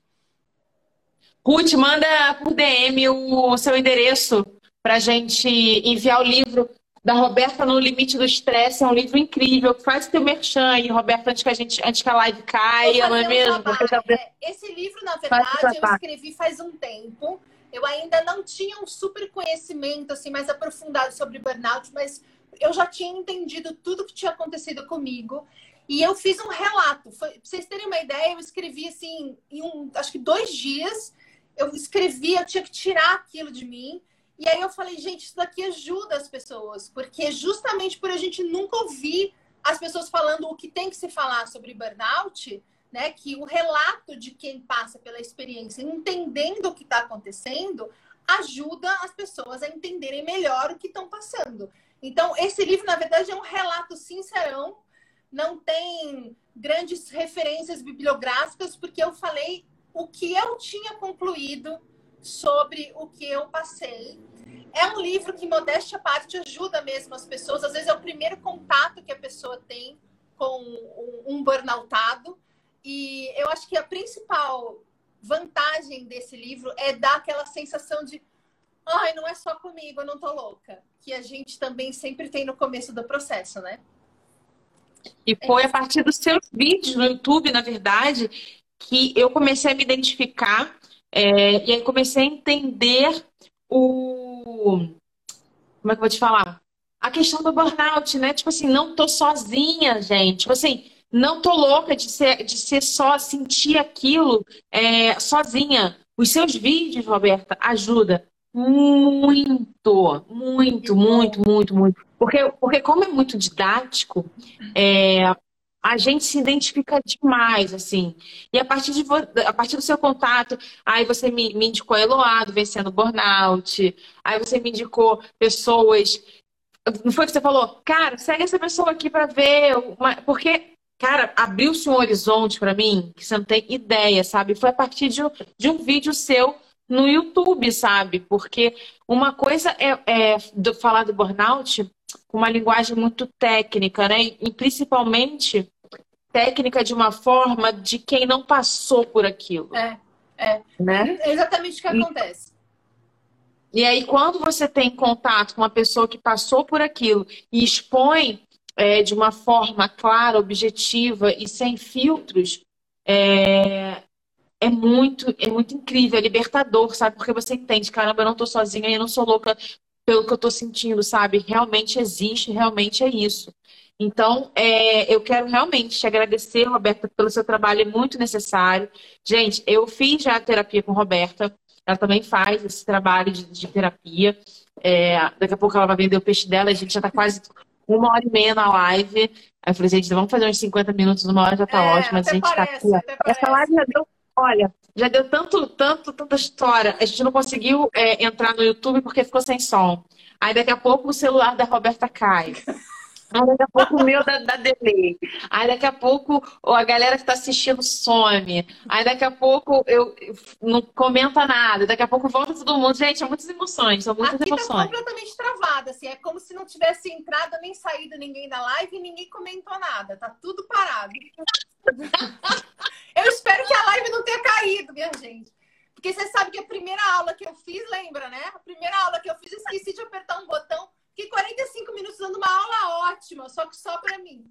Ruth, manda por DM o seu endereço para a gente enviar o livro da Roberta no Limite do Estresse. É um livro incrível. Faz o teu merchan aí, Roberta, antes que a, gente, antes que a live caia, não é mesmo? É, esse livro, na verdade, eu escrevi faz um tempo. Eu ainda não tinha um super conhecimento assim mais aprofundado sobre burnout, mas eu já tinha entendido tudo que tinha acontecido comigo. E eu fiz um relato. Foi, pra vocês terem uma ideia, eu escrevi assim, em um, acho que dois dias. Eu escrevi, eu tinha que tirar aquilo de mim. E aí eu falei, gente, isso daqui ajuda as pessoas, porque justamente por a gente nunca ouvir as pessoas falando o que tem que se falar sobre burnout, né? Que o relato de quem passa pela experiência, entendendo o que está acontecendo, ajuda as pessoas a entenderem melhor o que estão passando. Então, esse livro, na verdade, é um relato sincerão, não tem grandes referências bibliográficas, porque eu falei o que eu tinha concluído sobre o que eu passei. É um livro que, modéstia à parte, ajuda mesmo as pessoas. Às vezes é o primeiro contato que a pessoa tem com um burnoutado. E eu acho que a principal vantagem desse livro é dar aquela sensação de ai, não é só comigo, eu não tô louca. Que a gente também sempre tem no começo do processo, né? E foi a partir dos seus vídeos no YouTube, na verdade, que eu comecei a me identificar é, e aí comecei a entender o. Como é que eu vou te falar? A questão do burnout, né? Tipo assim, não tô sozinha, gente. Tipo assim, não tô louca de ser, de ser só sentir aquilo é, sozinha. Os seus vídeos, Roberta, ajuda muito, muito, muito, muito, muito. Porque, porque como é muito didático, é, a gente se identifica demais, assim. E a partir, de, a partir do seu contato, aí você me, me indicou Eloado vencendo burnout, aí você me indicou pessoas. Não foi que você falou, cara, segue essa pessoa aqui para ver. Uma... Porque, cara, abriu-se um horizonte para mim que você não tem ideia, sabe? Foi a partir de de um vídeo seu no YouTube, sabe? Porque uma coisa é, é do, falar do burnout com uma linguagem muito técnica, né? E principalmente técnica de uma forma de quem não passou por aquilo. É, é. Né? É exatamente o que acontece. E aí, quando você tem contato com uma pessoa que passou por aquilo e expõe é, de uma forma clara, objetiva e sem filtros, é, é muito, é muito incrível, é libertador, sabe? Porque você entende, caramba, eu não tô sozinha, eu não sou louca pelo que eu tô sentindo, sabe? Realmente existe, realmente é isso. Então, é, eu quero realmente te agradecer, Roberta, pelo seu trabalho, é muito necessário. Gente, eu fiz já a terapia com Roberta, ela também faz esse trabalho de, de terapia. É, daqui a pouco ela vai vender o peixe dela, a gente já está quase uma hora e meia na live. Aí eu falei, gente, vamos fazer uns 50 minutos, uma hora já está é, ótimo, a gente está aqui. Essa live já deu, olha, já deu tanto, tanto, tanta história. A gente não conseguiu é, entrar no YouTube porque ficou sem som. Aí daqui a pouco o celular da Roberta cai. Aí daqui a pouco o meu da, da delay. Aí daqui a pouco a galera que está assistindo some. Aí daqui a pouco eu, eu não comenta nada. Daqui a pouco volta todo mundo. Gente, são muitas emoções, são muitas Aqui tá emoções. Tá completamente travada, assim. É como se não tivesse entrado nem saído ninguém da live e ninguém comentou nada. Tá tudo parado. eu espero que a live não tenha caído, minha gente. Porque você sabe que a primeira aula que eu fiz, lembra, né? A primeira aula que eu fiz, eu esqueci de apertar um botão Fiquei 45 minutos dando uma aula ótima, só que só para mim.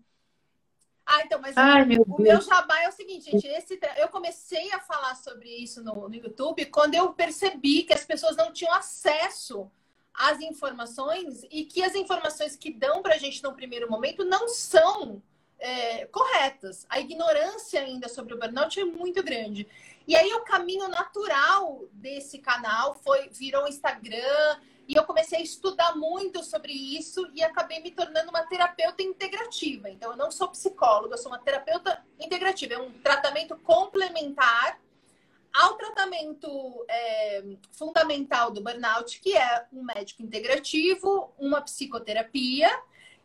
Ah, então, mas Ai, o, meu, o meu jabá é o seguinte, gente. Esse, eu comecei a falar sobre isso no, no YouTube quando eu percebi que as pessoas não tinham acesso às informações e que as informações que dão para a gente no primeiro momento não são é, corretas. A ignorância ainda sobre o burnout é muito grande. E aí o caminho natural desse canal foi virou o Instagram e eu comecei a estudar muito sobre isso e acabei me tornando uma terapeuta integrativa. Então, eu não sou psicóloga, eu sou uma terapeuta integrativa. É um tratamento complementar ao tratamento é, fundamental do burnout, que é um médico integrativo, uma psicoterapia.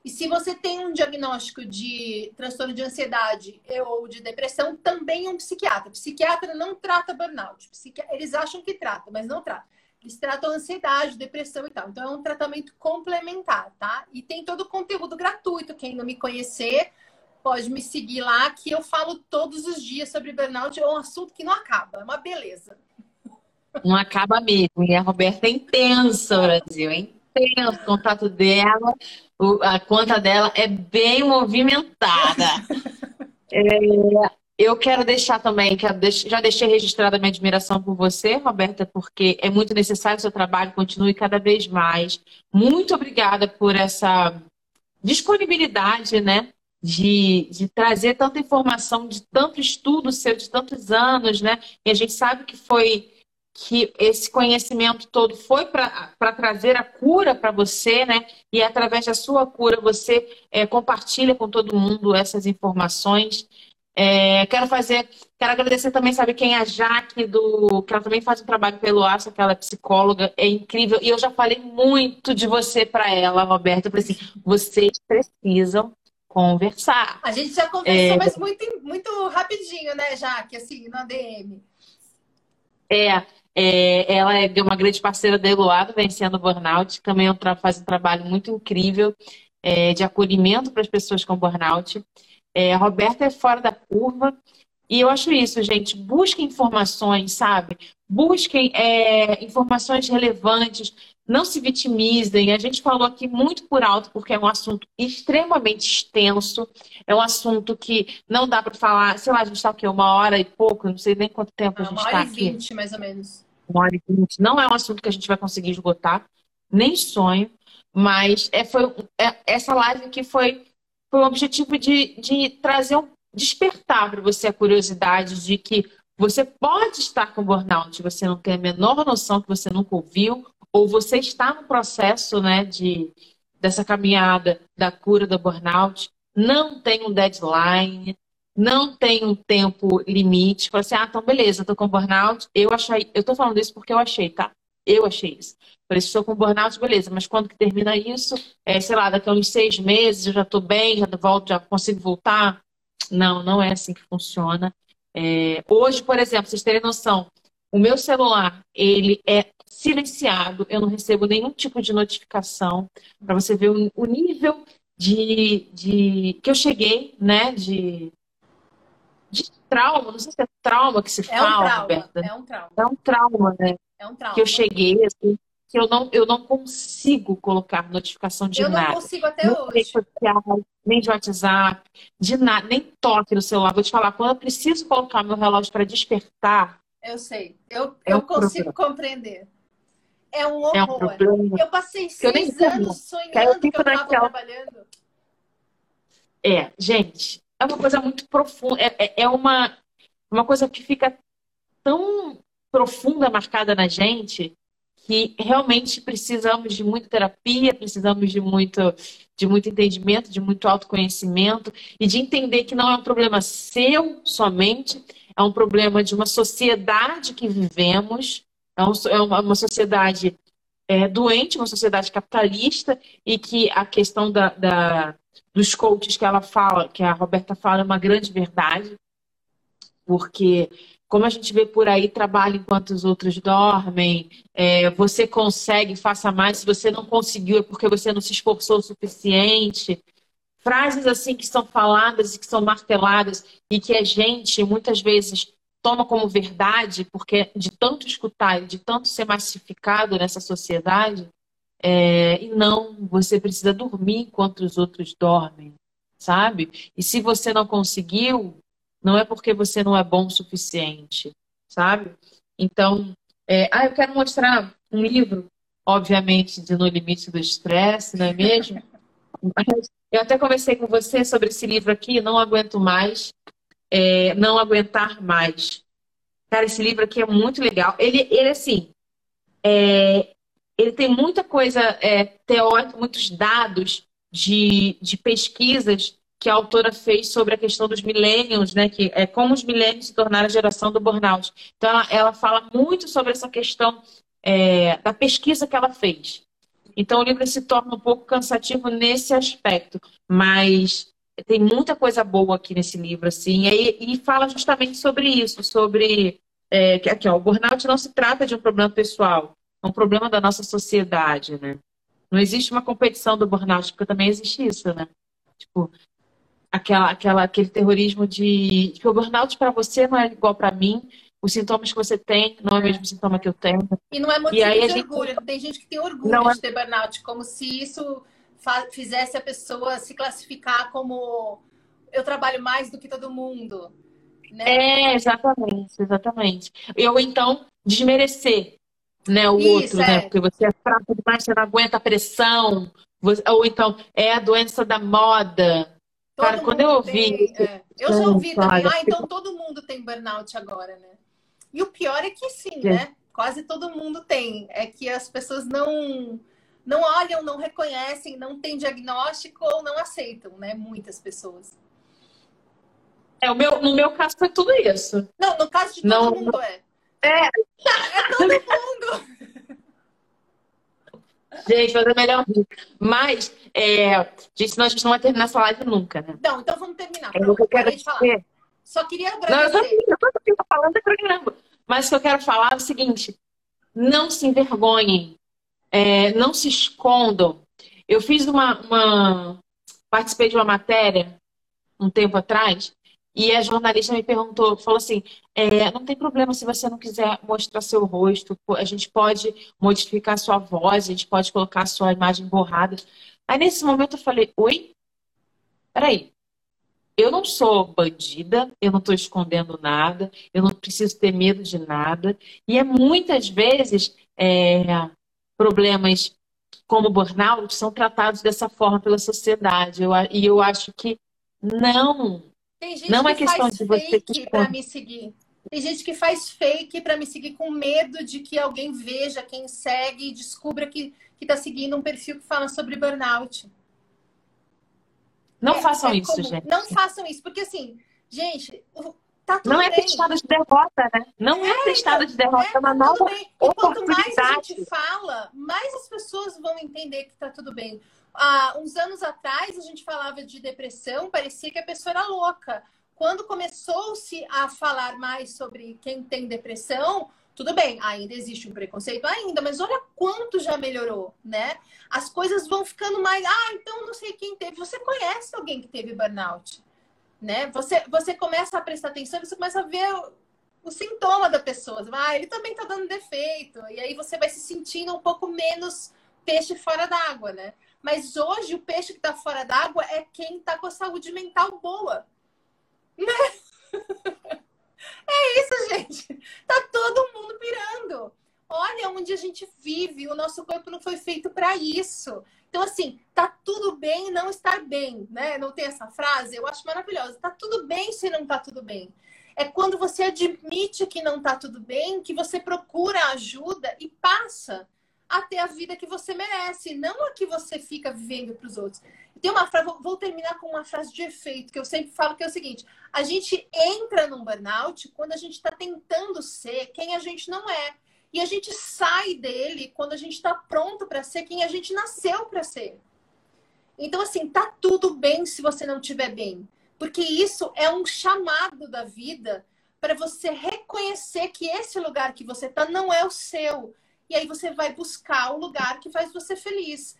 E se você tem um diagnóstico de transtorno de ansiedade ou de depressão, também um psiquiatra. psiquiatra não trata burnout. Eles acham que trata, mas não trata. Eles tratam ansiedade, depressão e tal. Então, é um tratamento complementar, tá? E tem todo o conteúdo gratuito. Quem não me conhecer, pode me seguir lá, que eu falo todos os dias sobre burnout. É um assunto que não acaba, é uma beleza. Não acaba mesmo. E a Roberta é intensa, Brasil. É intenso o contato dela. A conta dela é bem movimentada. É, eu quero deixar também, deix... já deixei registrada a minha admiração por você, Roberta, porque é muito necessário o seu trabalho, continue cada vez mais. Muito obrigada por essa disponibilidade, né? De, de trazer tanta informação, de tanto estudo seu, de tantos anos, né? E a gente sabe que foi que esse conhecimento todo foi para trazer a cura para você, né? E através da sua cura você é, compartilha com todo mundo essas informações. É, quero fazer, quero agradecer também, sabe quem é a Jaque do, que ela também faz um trabalho pelo Aço, aquela é psicóloga, é incrível. E eu já falei muito de você para ela, Roberta. Eu falei assim, vocês precisam conversar. A gente já conversou, é... mas muito, muito rapidinho, né, Jaque, assim, na DM. É, é, ela é uma grande parceira da Eloado, vencendo o burnout. Também faz um trabalho muito incrível é, de acolhimento para as pessoas com burnout. É, a Roberta é fora da curva. E eu acho isso, gente. Busquem informações, sabe? Busquem é, informações relevantes. Não se vitimizem. A gente falou aqui muito por alto, porque é um assunto extremamente extenso. É um assunto que não dá para falar. Sei lá, a gente está aqui uma hora e pouco, não sei nem quanto tempo a gente está aqui. Uma hora e vinte, mais ou menos. Uma hora e vinte. Não é um assunto que a gente vai conseguir esgotar, nem sonho. Mas é, foi, é, essa live aqui foi foi o objetivo de, de trazer um despertar para você a curiosidade de que você pode estar com burnout, você não tem a menor noção que você nunca ouviu, ou você está no processo né, de, dessa caminhada da cura do burnout, não tem um deadline, não tem um tempo limite. Fala assim, ah, então beleza, estou com burnout. Eu achei, eu estou falando isso porque eu achei, tá? Eu achei isso. Falei, estou com burnout, beleza, mas quando que termina isso? É, sei lá, daqui a uns seis meses eu já estou bem, já volto, já consigo voltar? Não, não é assim que funciona. É, hoje, por exemplo, vocês terem noção, o meu celular, ele é silenciado, eu não recebo nenhum tipo de notificação, para você ver o, o nível de, de, que eu cheguei, né, de, de trauma, não sei se é trauma que se é fala, um trauma, Roberta. É um trauma. É um trauma, né? É um trauma. Que eu cheguei, assim, que eu não, eu não consigo colocar notificação de eu nada. Eu não consigo até nem hoje. Social, nem de WhatsApp, de nada, nem toque no celular. Vou te falar, quando eu preciso colocar meu relógio para despertar. Eu sei, eu, é eu consigo problema. compreender. É um horror. É um problema. Eu passei seis eu anos sonhando que eu estava naquela... trabalhando. É, gente, é uma coisa muito profunda. É, é, é uma, uma coisa que fica tão profunda marcada na gente que realmente precisamos de muita terapia, precisamos de muito, de muito entendimento, de muito autoconhecimento e de entender que não é um problema seu somente, é um problema de uma sociedade que vivemos, é, é uma sociedade é, doente, uma sociedade capitalista e que a questão da, da, dos coaches que ela fala, que a Roberta fala, é uma grande verdade, porque como a gente vê por aí, trabalha enquanto os outros dormem, é, você consegue, faça mais. Se você não conseguiu, é porque você não se esforçou o suficiente. Frases assim que são faladas e que são marteladas e que a gente muitas vezes toma como verdade, porque de tanto escutar, de tanto ser massificado nessa sociedade, é, e não, você precisa dormir enquanto os outros dormem. sabe? E se você não conseguiu, não é porque você não é bom o suficiente, sabe? Então, é... ah, eu quero mostrar um livro, obviamente, de No Limite do Estresse, não é mesmo? Mas eu até conversei com você sobre esse livro aqui, Não Aguento Mais, é... Não Aguentar Mais. Cara, esse livro aqui é muito legal. Ele, ele assim, é... ele tem muita coisa é, teórica, muitos dados de, de pesquisas que a autora fez sobre a questão dos millennials, né? Que é como os millennials se tornaram a geração do burnout. Então, ela, ela fala muito sobre essa questão é, da pesquisa que ela fez. Então, o livro se torna um pouco cansativo nesse aspecto, mas tem muita coisa boa aqui nesse livro, assim, e, e fala justamente sobre isso, sobre é, que aqui, ó, o burnout não se trata de um problema pessoal, é um problema da nossa sociedade, né? Não existe uma competição do burnout, porque também existe isso, né? Tipo, aquela, aquela, aquele terrorismo de que o burnout para você não é igual para mim, os sintomas que você tem não é o mesmo sintoma que eu tenho. E não é motivo de gente... orgulho. Tem gente que tem orgulho não de é... ter burnout, como se isso fizesse a pessoa se classificar como eu trabalho mais do que todo mundo. Né? É, exatamente, exatamente. Eu então desmerecer né, o Isso, outro, né? é. né? Porque você é fraco demais, você não aguenta a pressão. Você... ou então é a doença da moda. Todo Cara, quando eu ouvi. Tem, é. Eu já ouvi também, ah, então todo mundo tem burnout agora, né? E o pior é que sim, é. né? Quase todo mundo tem. É que as pessoas não não olham, não reconhecem, não têm diagnóstico ou não aceitam, né? Muitas pessoas. É, o meu, no meu caso foi tudo isso. Não, no caso de todo não, mundo é. É. É todo mundo. Gente, fazer melhor. Mas, é... gente, senão a gente não vai terminar essa live nunca, né? Não, então vamos terminar. É eu quero dizer. Só queria agradecer. Não, eu tô, eu tô falando é caramba. Mas o que eu quero falar é o seguinte: não se envergonhem, é, não se escondam. Eu fiz uma, uma. Participei de uma matéria um tempo atrás e a jornalista me perguntou, falou assim: é, não tem problema se você não quiser mostrar seu rosto, a gente pode modificar sua voz, a gente pode colocar sua imagem borrada. Aí nesse momento eu falei: oi? Peraí. Eu não sou bandida, eu não estou escondendo nada, eu não preciso ter medo de nada. E é muitas vezes é, problemas como burnout são tratados dessa forma pela sociedade. Eu, e eu acho que não tem gente não é que é questão faz de você fake para me seguir. Tem gente que faz fake para me seguir com medo de que alguém veja quem segue e descubra que está seguindo um perfil que fala sobre burnout. Não é, façam é isso, gente. Não façam isso, porque assim, gente, tá tudo Não é bem. testado de derrota, né? Não é, é testado de derrota, é, é uma nova bem. E quanto mais a gente fala, mais as pessoas vão entender que tá tudo bem há uns anos atrás a gente falava de depressão, parecia que a pessoa era louca. Quando começou-se a falar mais sobre quem tem depressão, tudo bem, ainda existe um preconceito ainda, mas olha quanto já melhorou, né? As coisas vão ficando mais, ah, então não sei quem teve. Você conhece alguém que teve burnout, né? Você, você começa a prestar atenção, você começa a ver o, o sintoma da pessoa. Ah, ele também tá dando defeito. E aí você vai se sentindo um pouco menos peixe fora d'água, né? Mas hoje o peixe que está fora d'água é quem está com a saúde mental boa. Né? É isso, gente. Tá todo mundo pirando. Olha onde a gente vive. O nosso corpo não foi feito para isso. Então, assim, tá tudo bem não estar bem, né? Não tem essa frase? Eu acho maravilhosa. Tá tudo bem se não tá tudo bem. É quando você admite que não tá tudo bem, que você procura ajuda e passa a ter a vida que você merece, não a que você fica vivendo para os outros. Tem uma frase, vou terminar com uma frase de efeito que eu sempre falo que é o seguinte: a gente entra num burnout quando a gente está tentando ser quem a gente não é. E a gente sai dele quando a gente está pronto para ser quem a gente nasceu para ser. Então, assim, tá tudo bem se você não estiver bem. Porque isso é um chamado da vida para você reconhecer que esse lugar que você tá não é o seu e aí você vai buscar o lugar que faz você feliz.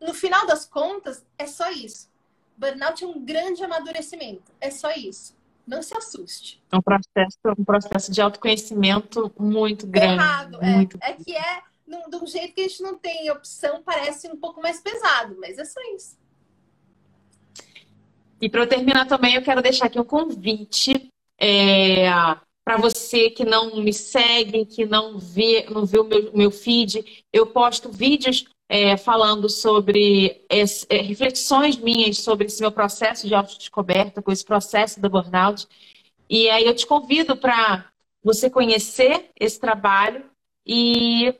No final das contas, é só isso. Burnout é um grande amadurecimento. É só isso. Não se assuste. É um processo, um processo de autoconhecimento muito grande. Errado, é. muito... é. É que é de um jeito que a gente não tem opção, parece um pouco mais pesado, mas é só isso. E para eu terminar também, eu quero deixar aqui um convite é, para você que não me segue, que não vê, não vê o meu, meu feed. Eu posto vídeos é, falando sobre é, reflexões minhas sobre esse meu processo de autodescoberta, com esse processo do burnout. E aí eu te convido para você conhecer esse trabalho e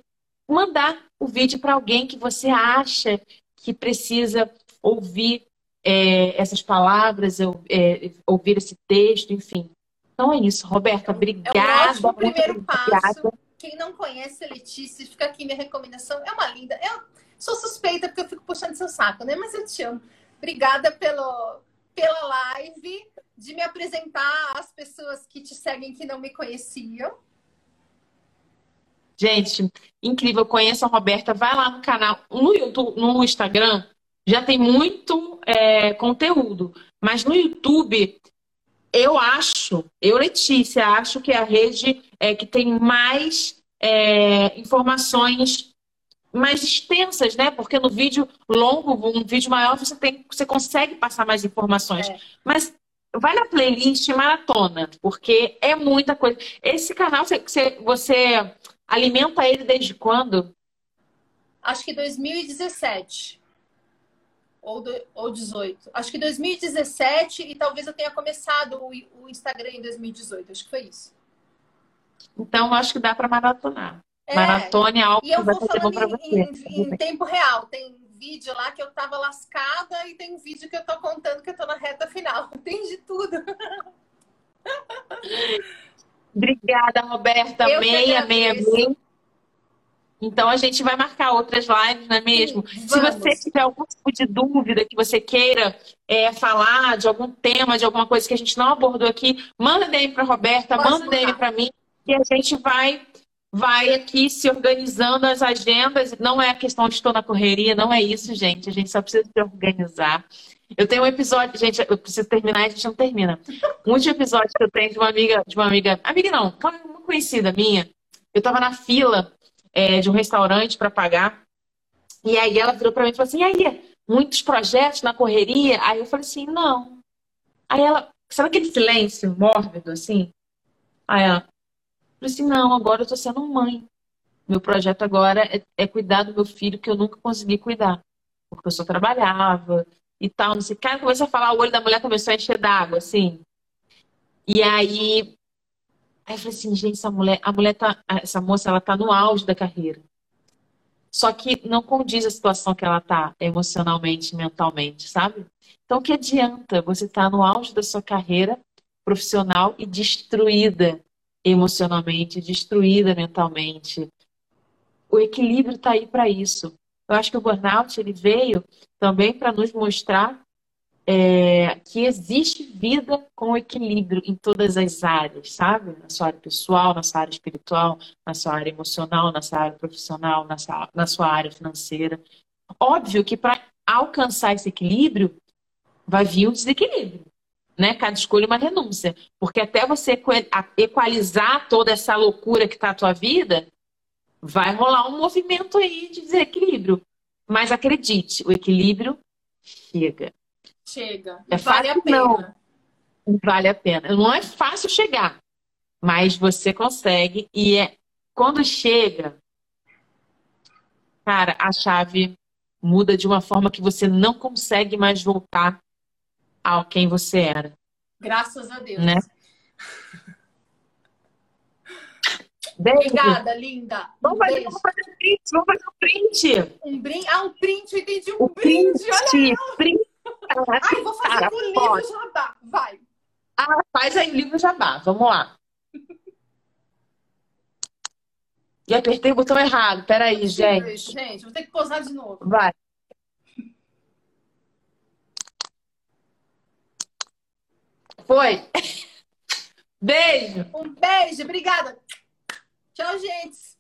mandar o vídeo para alguém que você acha que precisa ouvir é, essas palavras, é, ouvir esse texto, enfim. Então é isso, Roberta, obrigada. É um ótimo primeiro passo. Quem não conhece a Letícia, fica aqui minha recomendação. É uma linda. Eu sou suspeita porque eu fico puxando seu saco, né? Mas eu te amo. Obrigada pelo, pela live, de me apresentar às pessoas que te seguem que não me conheciam. Gente, incrível, conheça a Roberta. Vai lá no canal, no YouTube, no Instagram, já tem muito é, conteúdo. Mas no YouTube, eu acho, eu, Letícia, acho que é a rede é, que tem mais é, informações mais extensas, né? Porque no vídeo longo, um vídeo maior, você, tem, você consegue passar mais informações. É. Mas vai na playlist maratona, porque é muita coisa. Esse canal, você, você Alimenta ele desde quando? Acho que 2017. Ou, do, ou 18. Acho que 2017 e talvez eu tenha começado o, o Instagram em 2018. Acho que foi isso. Então, acho que dá para maratonar. É, Maratone é algo e eu vou falando em, em, em, tempo real. Tem vídeo lá que eu tava lascada e tem vídeo que eu tô contando que eu tô na reta final. Tem de tudo. Obrigada, Roberta. Eu meia, meia, meia. Então a gente vai marcar outras lives, não é mesmo? Sim, Se você tiver algum tipo de dúvida que você queira é, falar de algum tema, de alguma coisa que a gente não abordou aqui, manda DM para Roberta, Posso manda DM para mim e a gente vai vai aqui se organizando as agendas. Não é a questão de estou na correria, não é isso, gente. A gente só precisa se organizar. Eu tenho um episódio, gente, eu preciso terminar e a gente não termina. Um último episódio que eu tenho de uma amiga, de uma amiga, amiga não, uma conhecida minha. Eu tava na fila é, de um restaurante para pagar. E aí ela virou para mim e falou assim: e aí, muitos projetos na correria? Aí eu falei assim: não. Aí ela, sabe aquele silêncio mórbido assim? Aí ela, falei assim: não, agora eu tô sendo mãe. Meu projeto agora é, é cuidar do meu filho que eu nunca consegui cuidar. Porque eu só trabalhava, e tal, não sei. Cara, começou a falar, o olho da mulher começou a encher d'água, assim. E aí, aí eu falei assim, gente, essa mulher, a mulher tá, essa moça, ela tá no auge da carreira. Só que não condiz a situação que ela tá emocionalmente, mentalmente, sabe? Então, que adianta você estar tá no auge da sua carreira profissional e destruída emocionalmente, destruída mentalmente? O equilíbrio está aí para isso. Eu acho que o burnout ele veio também para nos mostrar é, que existe vida com equilíbrio em todas as áreas, sabe? Na sua área pessoal, na sua área espiritual, na sua área emocional, na sua área profissional, na sua, na sua área financeira. Óbvio que para alcançar esse equilíbrio vai vir o desequilíbrio. Né? Cada escolha é uma renúncia. Porque até você equalizar toda essa loucura que está a tua vida, vai rolar um movimento aí de desequilíbrio. Mas acredite, o equilíbrio chega. Chega. É vale fácil, a pena. Não. Vale a pena. Não é fácil chegar, mas você consegue e é quando chega, cara, a chave muda de uma forma que você não consegue mais voltar ao quem você era. Graças a Deus. Né? Beijo. Obrigada, linda. Vamos, fazer, vamos fazer um print, vamos fazer um print. Um brinde? Ah, um print, eu entendi um, um brinde. Olha print. Ai, vou fazer Cara, o livro pode. jabá. Vai. Ah, faz aí o livro jabá. Vamos lá. E apertei o botão errado. Peraí, gente. Gente, vou ter que posar de novo. Vai. Foi. Beijo. Um beijo. Obrigada. Tchau, gente!